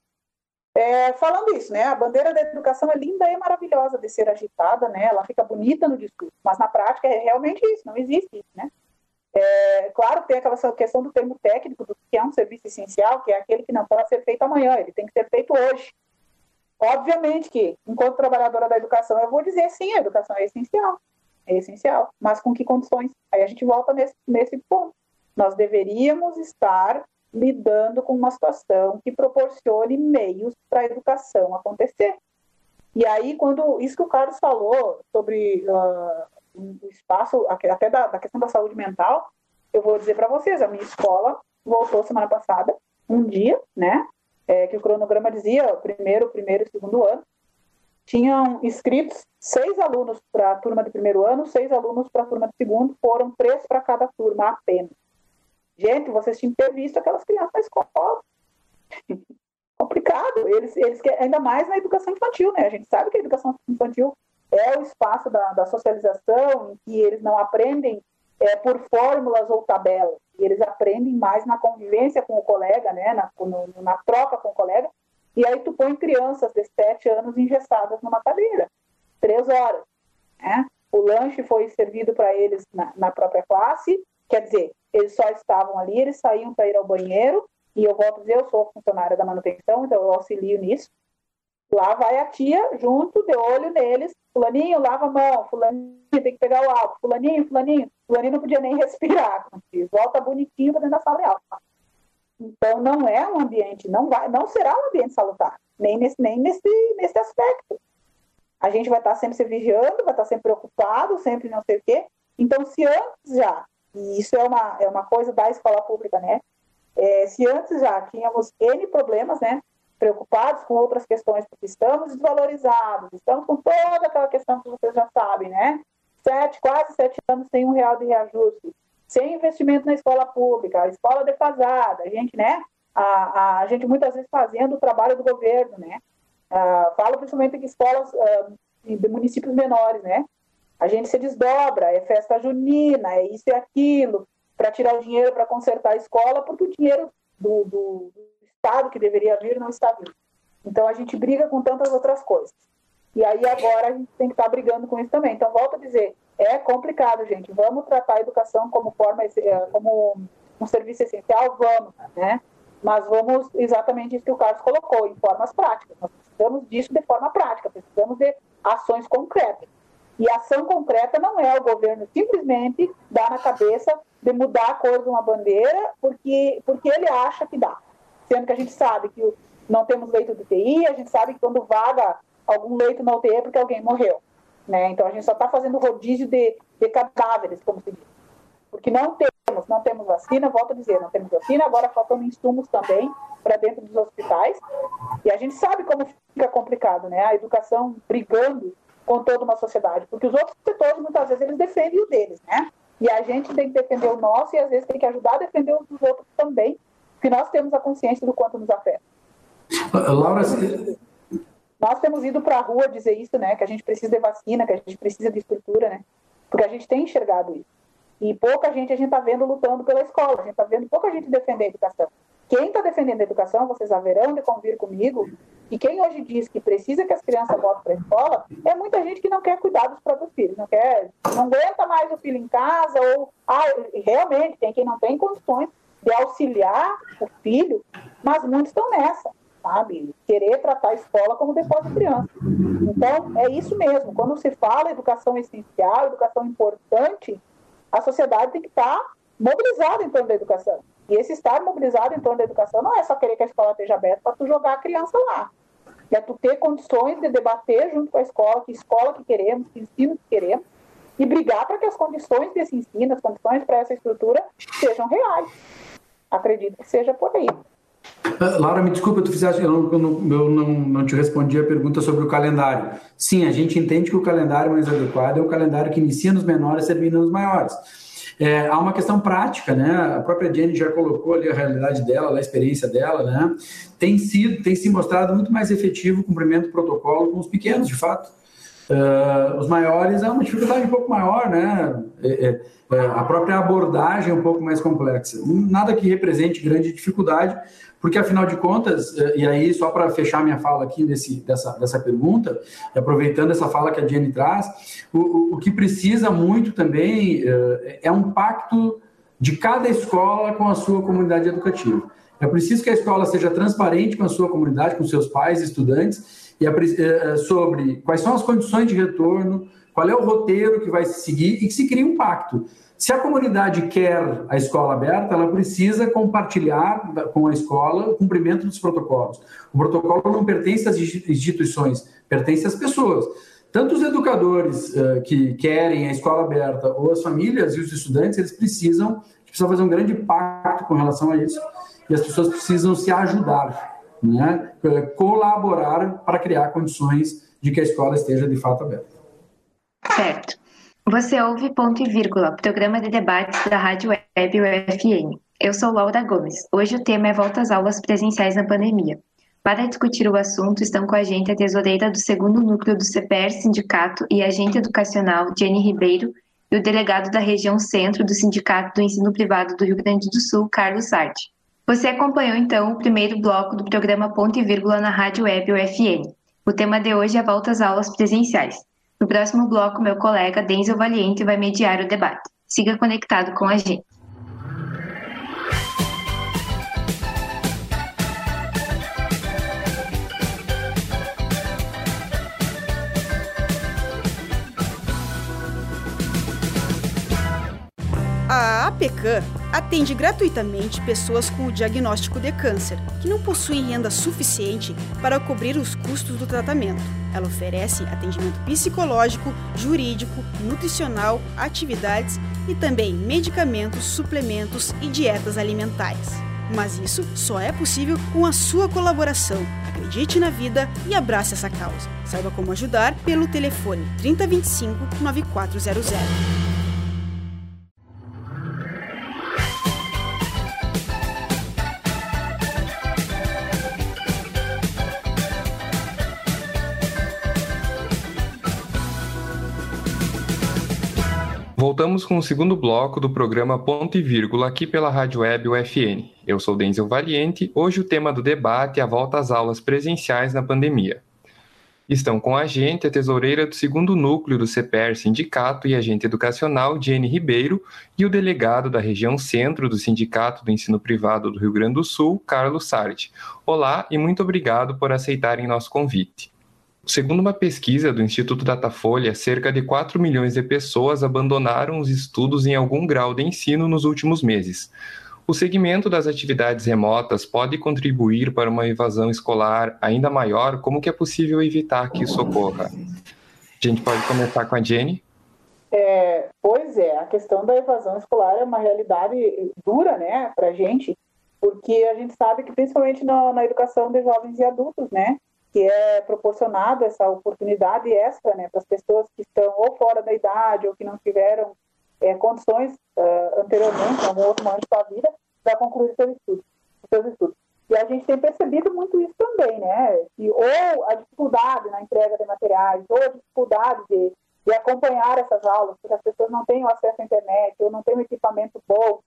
Speaker 4: é, falando isso, né? A bandeira da educação é linda e maravilhosa de ser agitada, né? Ela fica bonita no discurso, mas na prática é realmente isso, não existe isso, né? É, claro, tem aquela questão do termo técnico, do que é um serviço essencial, que é aquele que não pode ser feito amanhã, ele tem que ser feito hoje. Obviamente que, enquanto trabalhadora da educação, eu vou dizer sim, a educação é essencial, é essencial, mas com que condições? Aí a gente volta nesse, nesse ponto. Nós deveríamos estar lidando com uma situação que proporcione meios para a educação acontecer. E aí, quando isso que o Carlos falou sobre uh, o espaço, até da, da, questão da saúde mental, eu vou dizer para vocês, a minha escola voltou semana passada, um dia, né, é, que o cronograma dizia, primeiro, primeiro e segundo ano, tinham inscritos seis alunos para a turma de primeiro ano, seis alunos para a turma de segundo, foram três para cada turma apenas. Gente, vocês tinham que ter visto aquelas crianças na escola. Complicado. Eles, eles ainda mais na educação infantil, né? A gente sabe que a educação infantil é o espaço da, da socialização em que eles não aprendem é, por fórmulas ou tabelas. Eles aprendem mais na convivência com o colega, né? Na, no, na troca com o colega, E aí tu põe crianças de 7 anos engessadas numa cadeira, três horas. Né? O lanche foi servido para eles na, na própria classe, quer dizer, eles só estavam ali, eles saíam para ir ao banheiro, e eu volto a dizer, eu sou funcionária da manutenção, então eu auxilio nisso. Lá vai a tia, junto, de olho neles, fulaninho, lava a mão, fulaninho, tem que pegar o álcool, fulaninho, fulaninho, fulaninho não podia nem respirar, volta bonitinho para dentro da sala de aula. Então não é um ambiente, não vai, não será um ambiente salutar, nem nesse, nem nesse, nesse aspecto. A gente vai estar sempre se vigiando, vai estar sempre preocupado, sempre não sei o quê. Então, se antes já, e isso é uma, é uma coisa da escola pública, né? É, se antes já tínhamos N problemas, né? Preocupados com outras questões, porque estamos desvalorizados, estamos com toda aquela questão que vocês já sabem, né? Sete, quase sete anos sem um real de reajuste, sem investimento na escola pública, a escola defasada, a gente, né? A, a, a gente muitas vezes fazendo o trabalho do governo, né? Uh, falo principalmente de escolas uh, de municípios menores, né? A gente se desdobra, é festa junina, é isso e aquilo, para tirar o dinheiro para consertar a escola, porque o dinheiro do, do, do, Estado que deveria vir não está vindo. Então a gente briga com tantas outras coisas. E aí agora a gente tem que estar tá brigando com isso também. Então, volto a dizer, é complicado, gente. Vamos tratar a educação como forma, eh, como um serviço essencial? Vamos, né? Mas vamos exatamente isso que o Carlos colocou, em formas práticas. Nós precisamos disso de forma prática, precisamos de ações concretas. E ação concreta não é o governo simplesmente dar na cabeça de mudar a cor de uma bandeira porque, porque ele acha que dá. Sendo que a gente sabe que não temos leito de UTI, a gente sabe que quando vaga algum leito na UTI é porque alguém morreu. Né? Então a gente só está fazendo rodízio de, de cadáveres, como se diz. Porque não temos, não temos vacina, volto a dizer, não temos vacina, agora faltando insumos também para dentro dos hospitais. E a gente sabe como fica complicado, né? A educação brigando com toda uma sociedade, porque os outros setores muitas vezes eles defendem o deles, né? E a gente tem que defender o nosso e às vezes tem que ajudar a defender os dos outros também, porque nós temos a consciência do quanto nos afeta.
Speaker 3: Laura,
Speaker 4: nós temos ido para a rua dizer isso, né? Que a gente precisa de vacina, que a gente precisa de estrutura, né? Porque a gente tem enxergado isso. E pouca gente a gente está vendo lutando pela escola, a gente está vendo pouca gente defender a educação. Quem está defendendo a educação, vocês haverão de convir comigo, e quem hoje diz que precisa que as crianças voltem para a escola, é muita gente que não quer cuidar dos próprios filhos, não quer, não aguenta mais o filho em casa, ou ah, realmente tem quem não tem condições de auxiliar o filho, mas muitos estão nessa, sabe? Querer tratar a escola como depois de criança. Então, é isso mesmo. Quando se fala educação essencial, educação importante, a sociedade tem que estar mobilizada em torno da educação. E esse estar mobilizado em torno da educação não é só querer que a escola esteja aberta para tu jogar a criança lá. É tu ter condições de debater junto com a escola, que escola que queremos, que ensino que queremos, e brigar para que as condições desse ensino, as condições para essa estrutura sejam reais. Acredito que seja por aí.
Speaker 3: Ah, Laura, me desculpa, tu fizeste, eu, não, eu, não, não, te respondi a pergunta sobre o calendário. Sim, a gente entende que o calendário mais adequado é o calendário que inicia nos menores e termina nos maiores. É, há uma questão prática, né? A própria Jenny já colocou ali a realidade dela, a experiência dela, né? Tem sido, tem se mostrado muito mais efetivo o cumprimento do protocolo com os pequenos, de fato. Uh, os maiores é uma dificuldade um pouco maior, né? É, é, a própria abordagem é um pouco mais complexa. Nada que represente grande dificuldade, porque afinal de contas, é, e aí só para fechar minha fala aqui desse, dessa, dessa pergunta, aproveitando essa fala que a Jenny traz, o, o, que precisa muito também é, é um pacto de cada escola com a sua comunidade educativa. É preciso que a escola seja transparente com a sua comunidade, com seus pais, estudantes, e é, é, sobre quais são as condições de retorno, qual é o roteiro que vai se seguir e que se crie um pacto. Se a comunidade quer a escola aberta, ela precisa compartilhar com a escola o cumprimento dos protocolos. O protocolo não pertence às instituições, pertence às pessoas. Tanto os educadores uh, que querem a escola aberta ou as famílias e os estudantes, eles precisam, precisam fazer um grande pacto com relação a isso e as pessoas precisam se ajudar né, colaborar para criar condições de que a escola esteja de fato aberta.
Speaker 2: Certo. Você ouve Ponto e Vírgula, programa de debates da Rádio Web UFN. Eu sou Laura Gomes. Hoje o tema é volta às aulas presenciais na pandemia. Para discutir o assunto, estão com a gente a tesoureira do segundo núcleo do CPR Sindicato e agente educacional, Jenny Ribeiro, e o delegado da região centro do Sindicato do Ensino Privado do Rio Grande do Sul, Carlos Sardi. Você acompanhou então o primeiro bloco do programa Ponto e Vírgula na Rádio Web UFN. O tema de hoje é volta às aulas presenciais. No próximo bloco, meu colega Denzel Valiente vai mediar o debate. Siga conectado com a gente.
Speaker 5: A APECAM atende gratuitamente pessoas com o diagnóstico de câncer, que não possuem renda suficiente para cobrir os custos do tratamento. Ela oferece atendimento psicológico, jurídico, nutricional, atividades e também medicamentos, suplementos e dietas alimentares. Mas isso só é possível com a sua colaboração. Acredite na vida e abrace essa causa. Saiba como ajudar pelo telefone 3025 9400.
Speaker 6: Voltamos com o segundo bloco do programa Ponto e Vírgula aqui pela Rádio Web UFN. Eu sou Denzel Valiente. Hoje o tema do debate é a volta às aulas presenciais na pandemia. Estão com a gente a tesoureira do segundo núcleo do CPR Sindicato e agente educacional, Jenny Ribeiro, e o delegado da região centro do Sindicato do Ensino Privado do Rio Grande do Sul, Carlos Sardi. Olá e muito obrigado por aceitarem nosso convite. Segundo uma pesquisa do Instituto Datafolha, cerca de 4 milhões de pessoas abandonaram os estudos em algum grau de ensino nos últimos meses. O segmento das atividades remotas pode contribuir para uma evasão escolar ainda maior? Como que é possível evitar que isso ocorra? A gente pode começar com a Jenny?
Speaker 4: É, pois é, a questão da evasão escolar é uma realidade dura, né, para gente, porque a gente sabe que principalmente na, na educação de jovens e adultos, né, que é proporcionado essa oportunidade extra né, para as pessoas que estão ou fora da idade ou que não tiveram é, condições uh, anteriormente, em algum outro momento da vida, para concluir seus estudos, seus estudos. E a gente tem percebido muito isso também, né? Que ou a dificuldade na entrega de materiais, ou a dificuldade de, de acompanhar essas aulas, porque as pessoas não têm acesso à internet, ou não têm um equipamento bom.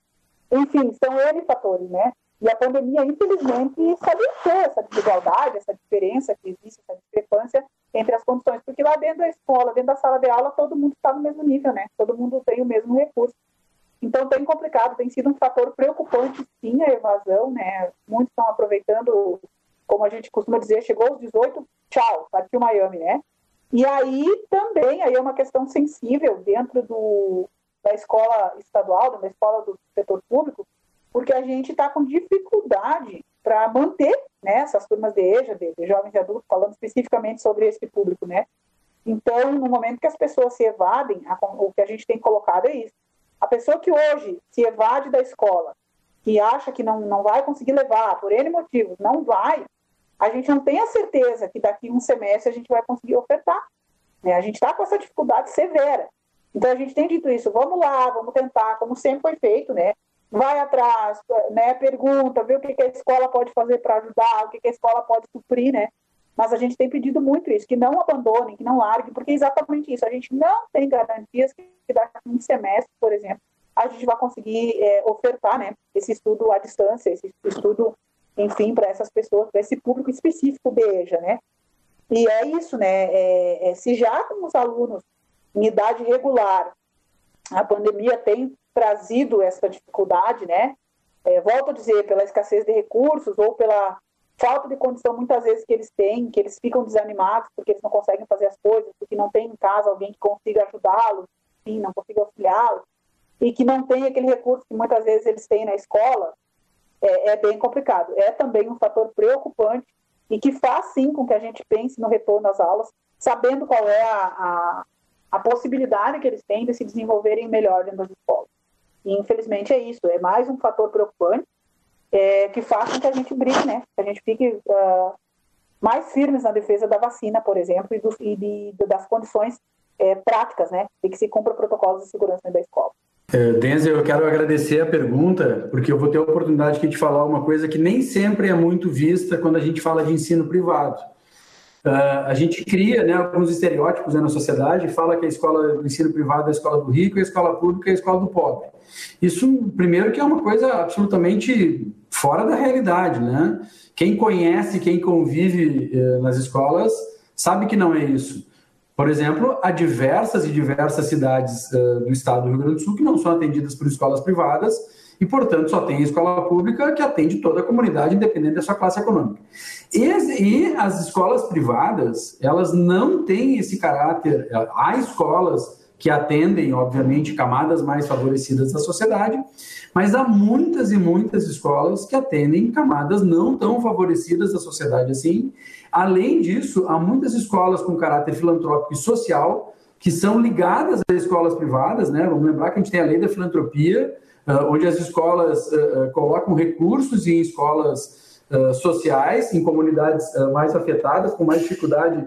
Speaker 4: Enfim, são N fatores, né? E a pandemia, infelizmente, salientou essa desigualdade, essa diferença que existe, essa discrepância entre as condições, porque lá dentro da escola, dentro da sala de aula, todo mundo está no mesmo nível, né? Todo mundo tem o mesmo recurso. Então, tem complicado, tem sido um fator preocupante, sim, a evasão, né? Muitos estão aproveitando, como a gente costuma dizer, chegou aos 18, tchau, partiu Miami, né? E aí também, aí é uma questão sensível dentro do, da escola estadual, da escola do setor público, porque a gente está com dificuldade para manter né, essas turmas de EJA, de, de, jovens e adultos, falando especificamente sobre esse público, né? Então, no momento que as pessoas se evadem, a, o que a gente tem colocado é isso. A pessoa que hoje se evade da escola, que acha que não, não vai conseguir levar, por N motivos, não vai, a gente não tem a certeza que daqui um semestre a gente vai conseguir ofertar. Né? A gente está com essa dificuldade severa. Então, a gente tem dito isso, vamos lá, vamos tentar, como sempre foi feito, né? Vai atrás, né, pergunta, vê o que, a escola pode fazer para ajudar, o que, a escola pode suprir, né? Mas a gente tem pedido muito isso, que não abandonem, que não larguem, porque é exatamente isso. A gente não tem garantias que daqui um semestre, por exemplo, a gente vai conseguir é, ofertar né, esse estudo à distância, esse estudo, enfim, para essas pessoas, para esse público específico BEJA, né? E é isso, né? É, é, se já com os alunos em idade regular, a pandemia tem trazido essa dificuldade, né? É, volto a dizer, pela escassez de recursos ou pela falta de condição muitas vezes que eles têm, que eles ficam desanimados porque eles não conseguem fazer as coisas, porque não tem em casa alguém que consiga ajudá-los, enfim, não consiga auxiliá-los, e que não tem aquele recurso que muitas vezes eles têm na escola, é, é bem complicado. É também um fator preocupante e que faz sim com que a gente pense no retorno às aulas, sabendo qual é a, a, a possibilidade que eles têm de se desenvolverem melhor dentro das escolas. E, infelizmente é isso, é mais um fator preocupante é, que faz com que a gente brigue, né? Que a gente fique uh, mais firmes na defesa da vacina, por exemplo, e, do, e de, das condições é, práticas, né? De que se cumpra protocolos de segurança da escola.
Speaker 3: É, Denzel, eu quero agradecer a pergunta, porque eu vou ter a oportunidade de falar uma coisa que nem sempre é muito vista quando a gente fala de ensino privado. Uh, a gente cria né, alguns estereótipos né, na sociedade, fala que a escola do ensino privado é a escola do rico a escola pública é a escola do pobre. Isso, primeiro, que é uma coisa absolutamente fora da realidade, né? Quem conhece, quem convive eh, nas escolas, sabe que não é isso. Por exemplo, há diversas e diversas cidades uh, do estado do Rio Grande do Sul que não são atendidas por escolas privadas e, portanto, só tem escola pública que atende toda a comunidade, independente da sua classe econômica. E, e as escolas privadas, elas não têm esse caráter. Há escolas que atendem, obviamente, camadas mais favorecidas da sociedade, mas há muitas e muitas escolas que atendem camadas não tão favorecidas da sociedade assim. Além disso, há muitas escolas com caráter filantrópico e social que são ligadas a escolas privadas, né? Vamos lembrar que a gente tem a lei da filantropia, onde as escolas colocam recursos em escolas sociais, em comunidades mais afetadas, com mais dificuldade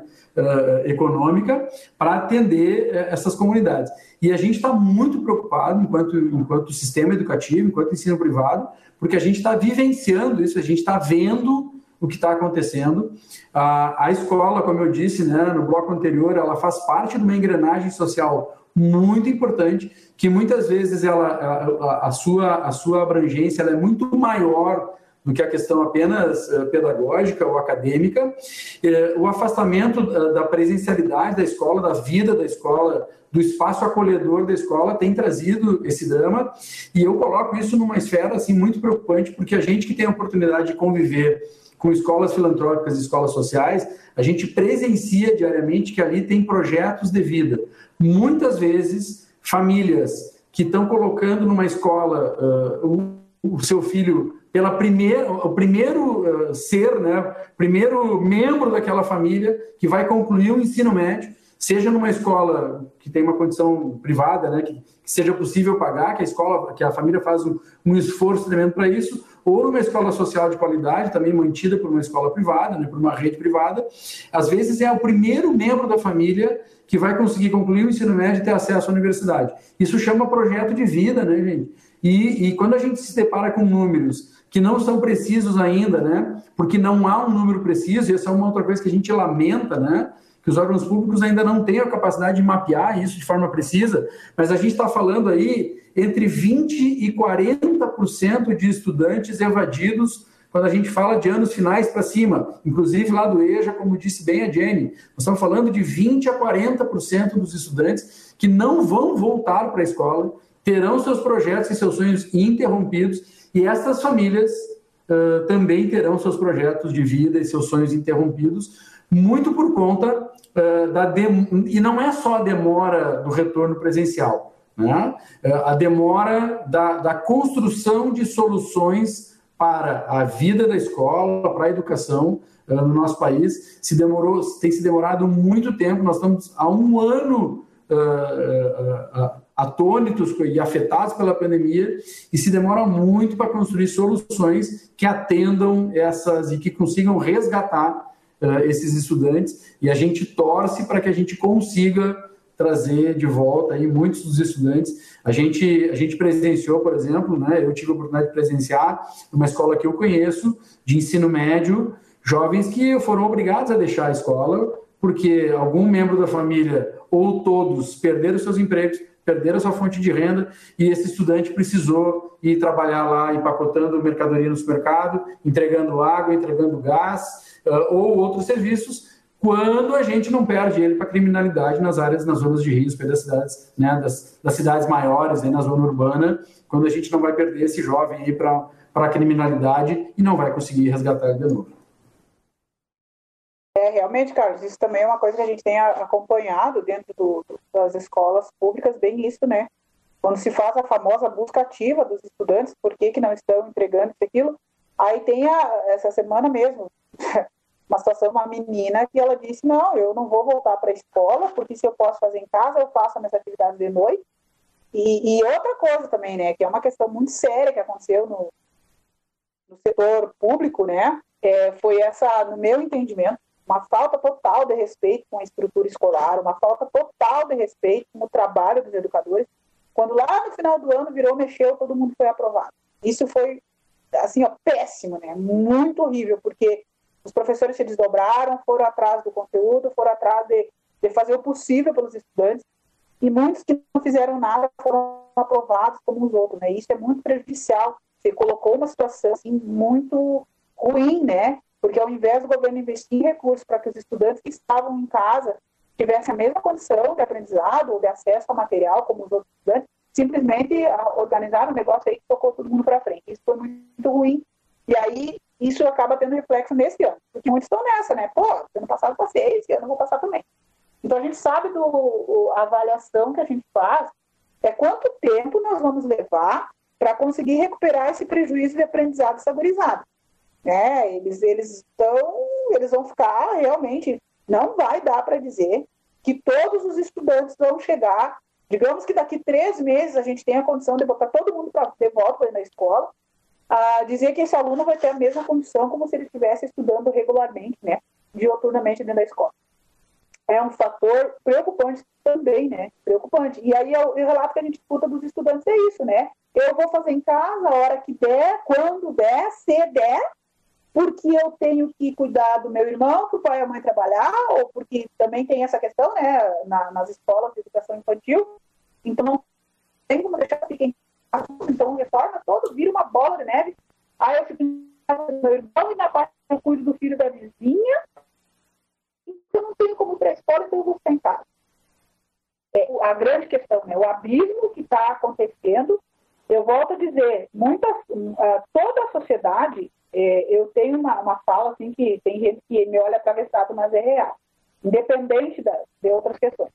Speaker 3: econômica, para atender essas comunidades. E a gente está muito preocupado, enquanto, enquanto sistema educativo, enquanto ensino privado, porque a gente está vivenciando isso, a gente está vendo o que está acontecendo. A, a escola, como eu disse né, no bloco anterior, ela faz parte de uma engrenagem social muito importante, que muitas vezes ela, a, a sua, a sua abrangência é muito maior do que a questão apenas uh, pedagógica ou acadêmica. Uh, o afastamento uh, da presencialidade da escola, da vida da escola, do espaço acolhedor da escola tem trazido esse drama, e eu coloco isso numa esfera assim muito preocupante, porque a gente que tem a oportunidade de conviver com escolas filantrópicas escolas sociais, a gente presencia diariamente que ali tem projetos de vida. Muitas vezes, famílias que estão colocando numa escola uh, o, o, seu filho pela primeira, o primeiro uh, ser, né, primeiro membro daquela família que vai concluir o ensino médio, seja numa escola que tem uma condição privada, né, que, que seja possível pagar, que a escola, que a família faz um, um esforço tremendo para isso, ou numa escola social de qualidade, também mantida por uma escola privada, né, por uma rede privada, às vezes é o primeiro membro da família que vai conseguir concluir o ensino médio e ter acesso à universidade. Isso chama projeto de vida, né, gente? E, e quando a gente se depara com números que não são precisos ainda, né? Porque não há um número preciso, e essa é uma outra coisa que a gente lamenta, né? Que os órgãos públicos ainda não têm a capacidade de mapear isso de forma precisa, mas a gente está falando aí entre 20% e 40% de estudantes evadidos quando a gente fala de anos finais para cima, inclusive lá do EJA, como disse bem a Jenny, nós estamos falando de 20% a 40% dos estudantes que não vão voltar para a escola, terão seus projetos e seus sonhos interrompidos, e essas famílias uh, também terão seus projetos de vida e seus sonhos interrompidos, muito por conta uh, da dem... e não é só a demora do retorno presencial, né? Uh, a demora da, da construção de soluções para a vida da escola, para a educação uh, no nosso país, se demorou, tem se demorado muito tempo. Nós estamos há um ano atônitos e afetados pela pandemia e se demora muito para construir soluções que atendam essas e que consigam resgatar esses estudantes e a gente torce para que a gente consiga trazer de volta aí muitos dos estudantes. A gente, a gente presenciou, por exemplo, né, eu tive a oportunidade de presenciar uma escola que eu conheço, de ensino médio, jovens que foram obrigados a deixar a escola porque algum membro da família ou todos perderam seus empregos, perderam sua fonte de renda e esse estudante precisou ir trabalhar lá empacotando mercadoria no supermercado, entregando água, entregando gás, uh, ou outros serviços, quando a gente não perde ele para criminalidade nas áreas, nas zonas de risco das cidades, né, das, das cidades maiores, né, na zona urbana, quando a gente não vai perder esse jovem para a criminalidade e não vai conseguir resgatar ele de novo.
Speaker 4: É, realmente, Carlos, isso também é uma coisa que a gente tem acompanhado dentro do, das escolas públicas, bem isso, né? Quando se faz a famosa busca ativa dos estudantes, por que, que não estão entregando isso aquilo, aí tem a, essa semana mesmo, uma situação, uma menina que ela disse, não, eu não vou voltar para a escola, porque se eu posso fazer em casa, eu faço a minha atividade de noite. E, e, outra coisa também, né, que é uma questão muito séria que aconteceu no, no setor público, né, é, foi essa, no meu entendimento, uma falta total de respeito com a estrutura escolar, uma falta total de respeito com o trabalho dos educadores, quando lá no final do ano virou, mexeu, todo mundo foi aprovado. Isso foi assim, ó, péssimo, né? Muito horrível, porque os professores se desdobraram, foram atrás do conteúdo, foram atrás de, de fazer o possível pelos estudantes, e muitos que não fizeram nada foram aprovados como os outros, né? Isso é muito prejudicial se colocou uma situação assim, muito ruim, né? Porque ao invés do governo investir em recursos para que os estudantes que estavam em casa tivessem a mesma condição de aprendizado ou de acesso ao material como os outros estudantes, simplesmente ah, organizaram um negócio aí que tocou todo mundo para frente. Isso foi muito ruim. E aí isso acaba tendo reflexo nesse ano, porque muitos estão nessa, né? Pô, ano passado passei, esse ano vou passar também. Então a gente sabe do a avaliação que a gente faz é quanto tempo nós vamos levar para conseguir recuperar esse prejuízo de aprendizado saborizado. Né? Eles eles estão eles vão ficar realmente não vai dar para dizer que todos os estudantes vão chegar digamos que daqui três meses a gente tem a condição de botar todo mundo para de volta na escola a dizer que esse aluno vai ter a mesma condição como se ele estivesse estudando regularmente, né, dioturnamente dentro da escola é um fator preocupante também, né? Preocupante. E aí o, relato que a gente escuta dos estudantes é isso, né? Eu vou fazer em casa a hora que der, quando der, se der, porque eu tenho que cuidar do meu irmão, que o pai e a mãe trabalhar, ou porque também tem essa questão, né, na, nas escolas de educação infantil. Então, não tem como deixar ficar em. Então, retorna todo, vira uma bola de neve. Aí eu fico do meu irmão e na parte eu cuido do filho da vizinha, eu não tenho como ir para a escola, então eu vou casa. É, a grande questão, né, o abismo que está acontecendo, eu volto a dizer, muitas, uh, toda a sociedade, é, eu tenho uma, uma fala assim que tem gente que me olha atravessado, mas é real, independente da, de outras questões.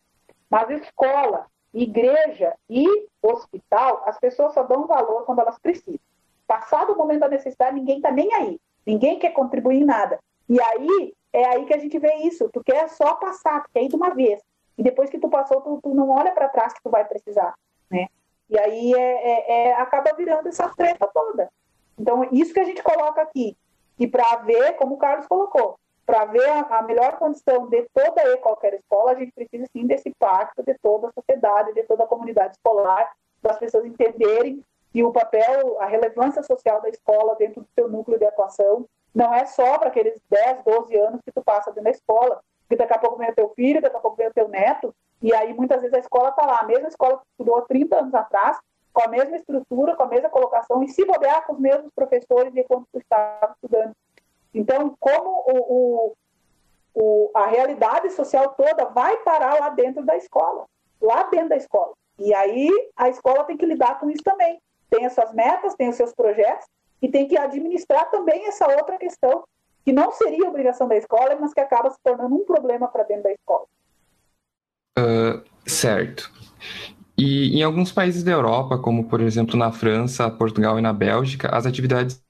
Speaker 4: Mas escola, igreja e hospital, as pessoas só dão valor quando elas precisam. Passado o momento da necessidade, ninguém está nem aí. Ninguém quer contribuir em nada. E aí é aí que a gente vê isso. Tu quer só passar, tu quer ir de uma vez. E depois que tu passou, tu, tu não olha para trás que tu vai precisar, né? E aí é, é, é, acaba virando essa treta toda. Então, isso que a gente coloca aqui. E para ver, como o Carlos colocou, para ver a, melhor condição de toda e qualquer escola, a gente precisa sim desse pacto de toda a sociedade, de toda a comunidade escolar, das pessoas entenderem que o papel, a relevância social da escola dentro do seu núcleo de atuação não é só para aqueles 10, 12 anos que tu passa dentro da escola, porque daqui a pouco vem o teu filho, daqui a pouco vem o teu neto, e aí muitas vezes a escola está lá, a mesma escola que estudou 30 anos atrás, com a mesma estrutura, com a mesma colocação, e se bobear com os mesmos professores de quando tu estava estudando. Então, como o, o, o, a realidade social toda vai parar lá dentro da escola, lá dentro da escola. E aí a escola tem que lidar com isso também. Tem as suas metas, tem os seus projetos, e tem que administrar também essa outra questão, que não seria obrigação da escola, mas que acaba se tornando um problema para dentro da escola.
Speaker 6: Uh, certo. E em alguns países da Europa, como por exemplo na França, Portugal e na Bélgica, as atividades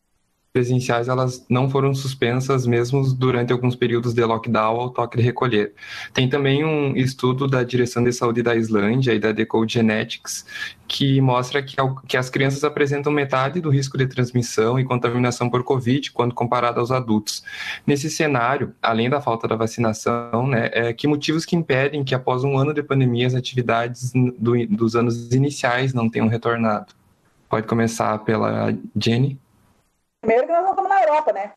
Speaker 6: presenciais elas não foram suspensas mesmo durante alguns períodos de lockdown ou toque de recolher. Tem também um estudo da Direção de Saúde da Islândia e da Decode Genetics que mostra que, que as crianças apresentam metade do risco de transmissão e contaminação por Covid quando comparado aos adultos. Nesse cenário, além da falta da vacinação, né, é, que motivos que impedem que após um ano de pandemia as atividades do, dos anos iniciais não tenham retornado? Pode começar pela Jenny.
Speaker 4: Primeiro que nós não estamos na Europa, né?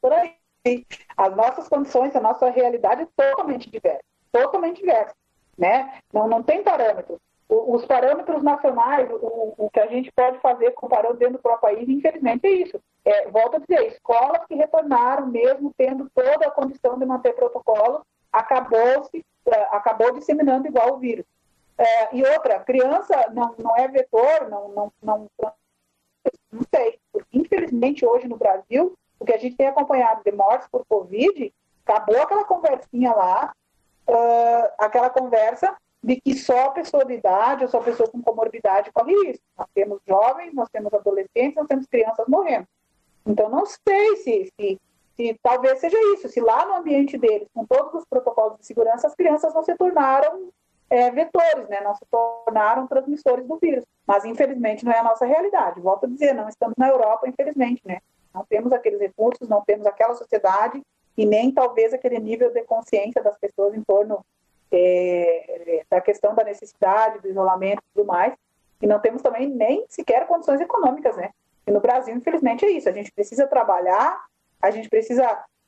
Speaker 4: Por aí. As nossas condições, a nossa realidade é totalmente diversa. Totalmente diversa. Né? Não, não tem parâmetros. os parâmetros nacionais, o, o, que a gente pode fazer comparando dentro do próprio país, infelizmente é isso. É, volto a dizer, escolas que retornaram, mesmo tendo toda a condição de manter protocolo, acabou, se, é, acabou disseminando igual o vírus. É, e outra, criança não, não é vetor, não, não, não não sei. Porque, infelizmente, hoje no Brasil, o que a gente tem acompanhado de mortes por Covid, acabou aquela conversinha lá, uh, aquela conversa de que só a pessoa de idade ou só a pessoa com comorbidade corre risco. Nós temos jovens, nós temos adolescentes, nós temos crianças morrendo. Então, não sei se, se, se talvez seja isso, se lá no ambiente deles, com todos os protocolos de segurança, as crianças não se tornaram é, vetores, né? não se tornaram transmissores do vírus. Mas, infelizmente, não é a nossa realidade. Volto a dizer, não estamos na Europa, infelizmente. Né? Não temos aqueles recursos, não temos aquela sociedade e nem talvez aquele nível de consciência das pessoas em torno é, da questão da necessidade, do isolamento e tudo mais. E não temos também nem sequer condições econômicas, né? E no Brasil, infelizmente, é isso. A gente precisa trabalhar, a gente precisa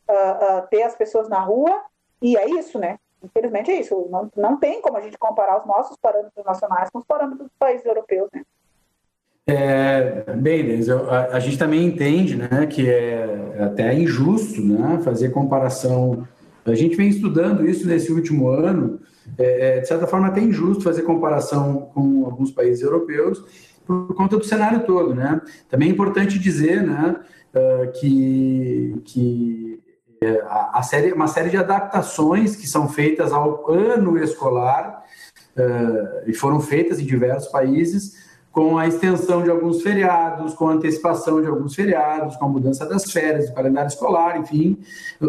Speaker 4: uh, uh, ter as pessoas na rua, e é isso, né? Infelizmente é isso. Não, não tem como a gente comparar os nossos parâmetros nacionais com os parâmetros dos países europeus, né?
Speaker 3: É, bem, Denis, a, a, gente também entende né, que é até injusto né, fazer comparação. A gente vem estudando isso nesse último ano, é, é, de certa forma até injusto fazer comparação com alguns países europeus por conta do cenário todo. Né? Também é importante dizer né, uh, que, que a, série, uma série de adaptações que são feitas ao ano escolar uh, e foram feitas em diversos países com a extensão de alguns feriados, com a antecipação de alguns feriados, com a mudança das férias, do calendário escolar, enfim,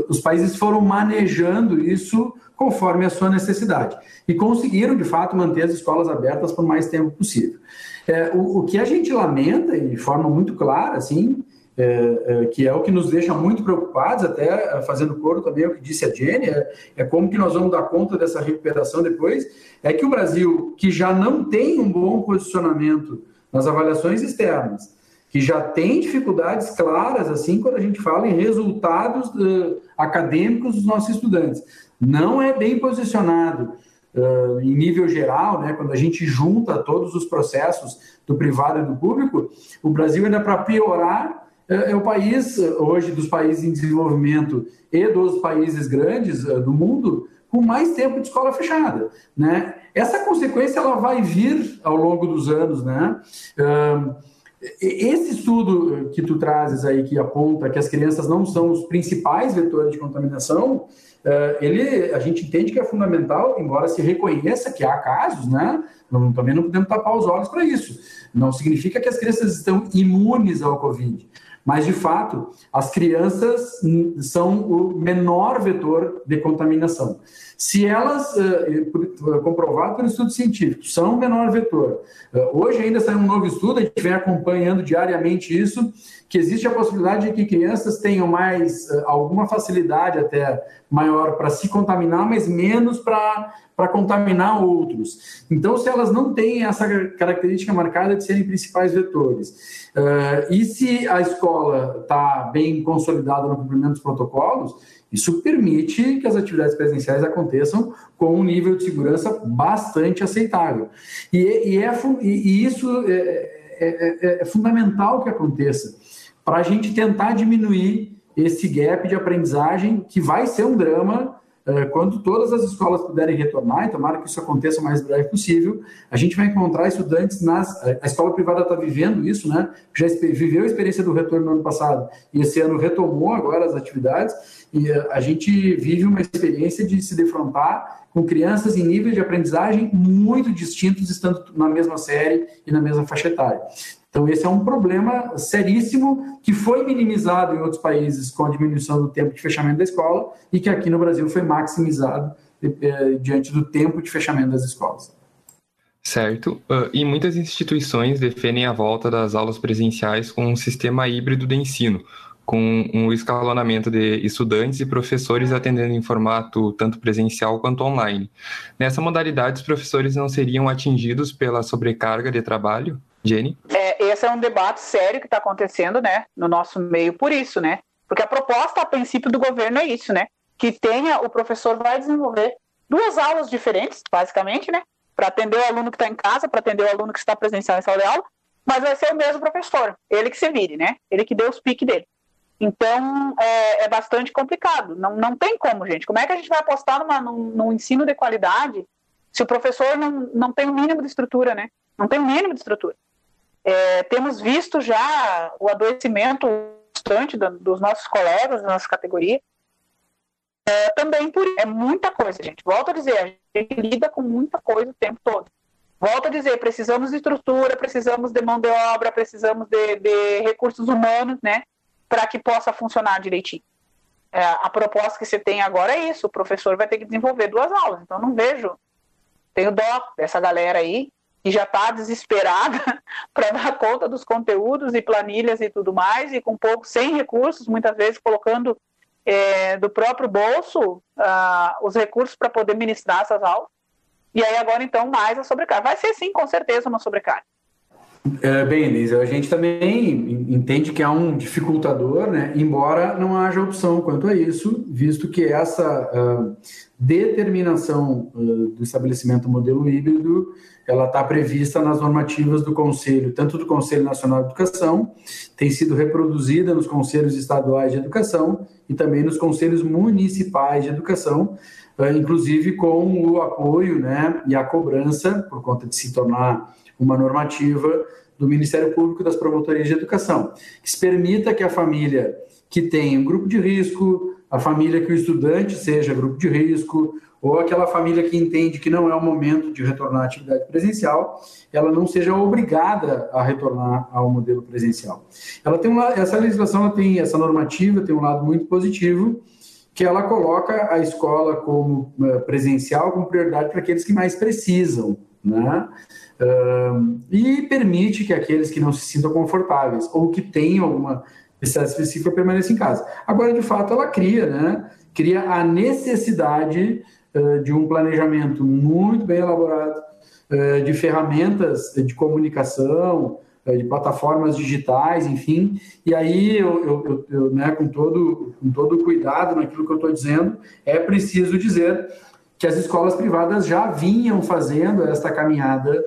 Speaker 3: os países foram manejando isso conforme a sua necessidade e conseguiram, de fato, manter as escolas abertas por mais tempo possível. É, o, o, que a gente lamenta, e de forma muito clara, assim, é, é, que é o que nos deixa muito preocupados, até é, fazendo coro também o que disse a Jenny, é, é, como que nós vamos dar conta dessa recuperação depois, é que o Brasil, que já não tem um bom posicionamento nas avaliações externas, que já tem dificuldades claras, assim, quando a gente fala em resultados uh, acadêmicos dos nossos estudantes, não é bem posicionado uh, em nível geral, né, quando a gente junta todos os processos do privado e do público, o Brasil ainda para piorar é, é, o país, hoje, dos países em desenvolvimento e dos países grandes uh, do mundo, com mais tempo de escola fechada, né? Essa consequência ela vai vir ao longo dos anos, né? Esse estudo que tu trazes aí, que aponta que as crianças não são os principais vetores de contaminação, uh, ele, a gente entende que é fundamental, embora se reconheça que há casos, né? Também não podemos tapar os olhos para isso. Não significa que as crianças estão imunes ao Covid. Mas, de fato, as crianças são o menor vetor de contaminação. Se elas, eh, comprovado pelo estudo científico, são o menor vetor, eh, hoje ainda sai um novo estudo, a gente vem acompanhando diariamente isso, que existe a possibilidade de que crianças tenham mais, eh, alguma facilidade até maior para se contaminar, mas menos para para contaminar outros. Então, se elas não têm essa característica marcada de serem principais vetores, uh, e se a escola está bem consolidada no cumprimento dos protocolos, isso permite que as atividades presenciais aconteçam com um nível de segurança bastante aceitável. E, e, é, e isso é, é, é, é fundamental que aconteça para a gente tentar diminuir esse gap de aprendizagem, que vai ser um drama é, quando todas as escolas puderem retornar, e tomara que isso aconteça o mais breve possível, a gente vai encontrar estudantes nas. A escola privada está vivendo isso, né? Já viveu a experiência do retorno no ano passado e esse ano retomou agora as atividades, e é, a gente vive uma experiência de se defrontar com crianças em níveis de aprendizagem muito distintos, estando na mesma série e na mesma faixa etária. Então, esse é um problema seríssimo que foi minimizado em outros países com a diminuição do tempo de fechamento da escola e que aqui no Brasil foi maximizado eh, diante do tempo de fechamento das escolas.
Speaker 6: Certo. Uh, e muitas instituições defendem a volta das aulas presenciais com um sistema híbrido de ensino, com um escalonamento de estudantes e professores atendendo em formato tanto presencial quanto online. Nessa modalidade, os professores não seriam atingidos pela sobrecarga de trabalho? Jenny?
Speaker 4: É, esse é um debate sério que está acontecendo, né, no nosso meio por isso, né? Porque a proposta, a princípio, do governo é isso, né? Que tenha, o professor vai desenvolver duas aulas diferentes, basicamente, né? Para atender o aluno que está em casa, para atender o aluno que está presencial em sala de aula, mas vai ser o mesmo professor, ele que se vire, né? Ele que dê os piques dele. Então, é, é, bastante complicado. Não, não tem como, gente. Como é que a gente vai apostar numa, num, num ensino de qualidade se o professor não, não tem o mínimo de estrutura, né? Não tem o mínimo de estrutura. É, temos visto já o adoecimento constante dos nossos colegas, da nossa categoria. É, também por é muita coisa, gente. Volto a dizer, a gente lida com muita coisa o tempo todo. Volto a dizer, precisamos de estrutura, precisamos de mão de obra, precisamos de, de recursos humanos, né, para que possa funcionar direitinho. É, a proposta que você tem agora é isso: o professor vai ter que desenvolver duas aulas. Então, não vejo, tenho dó dessa galera aí que já está desesperada para dar conta dos conteúdos e planilhas e tudo mais, e com pouco, sem recursos, muitas vezes colocando é, do próprio bolso ah, os recursos para poder ministrar essas aulas. E aí agora, então, mais a sobrecarga. Vai ser, sim, com certeza, uma sobrecarga.
Speaker 3: É, bem, Denise, a gente também entende que há um dificultador, né, embora não haja opção quanto a isso, visto que essa uh, determinação uh, do estabelecimento modelo híbrido, ela está prevista nas normativas do Conselho, tanto do Conselho Nacional de Educação, tem sido reproduzida nos Conselhos Estaduais de Educação e também nos Conselhos Municipais de Educação, uh, inclusive com o apoio né, e a cobrança, por conta de se tornar uma normativa do Ministério Público das Promotorias de Educação, que permita que a família que tem um grupo de risco, a família que o estudante seja grupo de risco, ou aquela família que entende que não é o momento de retornar à atividade presencial, ela não seja obrigada a retornar ao modelo presencial. Ela tem um, essa legislação tem essa normativa tem um lado muito positivo, que ela coloca a escola como eh, presencial como prioridade para aqueles que mais precisam, né? e permite que aqueles que não se sintam confortáveis ou que tenham alguma necessidade específica permaneçam em casa. Agora, de fato, ela cria, né? Cria a necessidade de um planejamento muito bem elaborado, uh, de ferramentas de comunicação, uh, de plataformas digitais, enfim. E aí, eu, eu, eu, né, com todo com todo cuidado naquilo que eu estou dizendo, é preciso dizer que as escolas privadas já vinham fazendo esta caminhada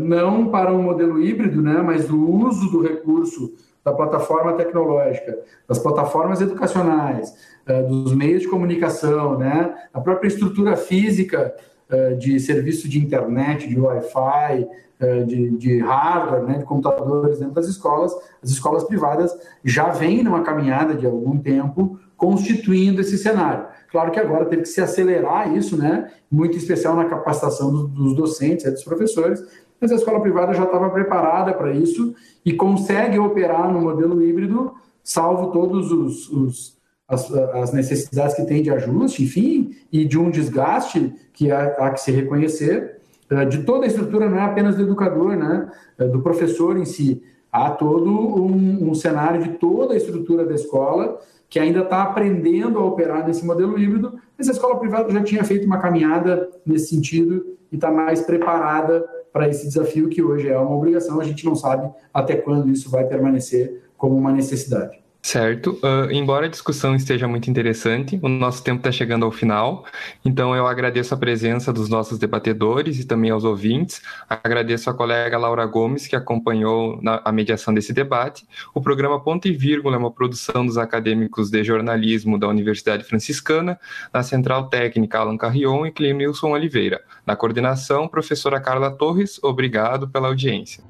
Speaker 3: não para um modelo híbrido, né, mas do uso do recurso da plataforma tecnológica, das plataformas educacionais, é, dos meios de comunicação, né, a própria estrutura física é, de serviço de internet, de Wi-Fi, de, de, hardware, né, de computadores dentro das escolas, as escolas privadas já vêm numa caminhada de algum tempo constituindo esse cenário. Claro que agora teve que se acelerar isso, né? Muito especial na capacitação dos, dos docentes, dos professores, mas a escola privada já estava preparada para isso e consegue operar no modelo híbrido, salvo todos os, os as, as, necessidades que tem de ajuste, enfim, e de um desgaste que há, há que se reconhecer eh, de toda a estrutura, não é apenas do educador, né? Eh, do professor em si. Há todo um, um cenário de toda a estrutura da escola que ainda está aprendendo a operar nesse modelo híbrido, mas a escola privada já tinha feito uma caminhada nesse sentido e está mais preparada para esse desafio que hoje é uma obrigação. A gente não sabe até quando isso vai permanecer como uma necessidade.
Speaker 6: Certo. Uh, embora a discussão esteja muito interessante, o nosso tempo está chegando ao final. Então, eu agradeço a presença dos nossos debatedores e também aos ouvintes. Agradeço a colega Laura Gomes, que acompanhou na, a mediação desse debate. O programa Ponto e Vírgula é uma produção dos acadêmicos de jornalismo da Universidade Franciscana, na Central Técnica Alan Carrion e Clemilson Oliveira. Na coordenação, professora Carla Torres, obrigado pela audiência.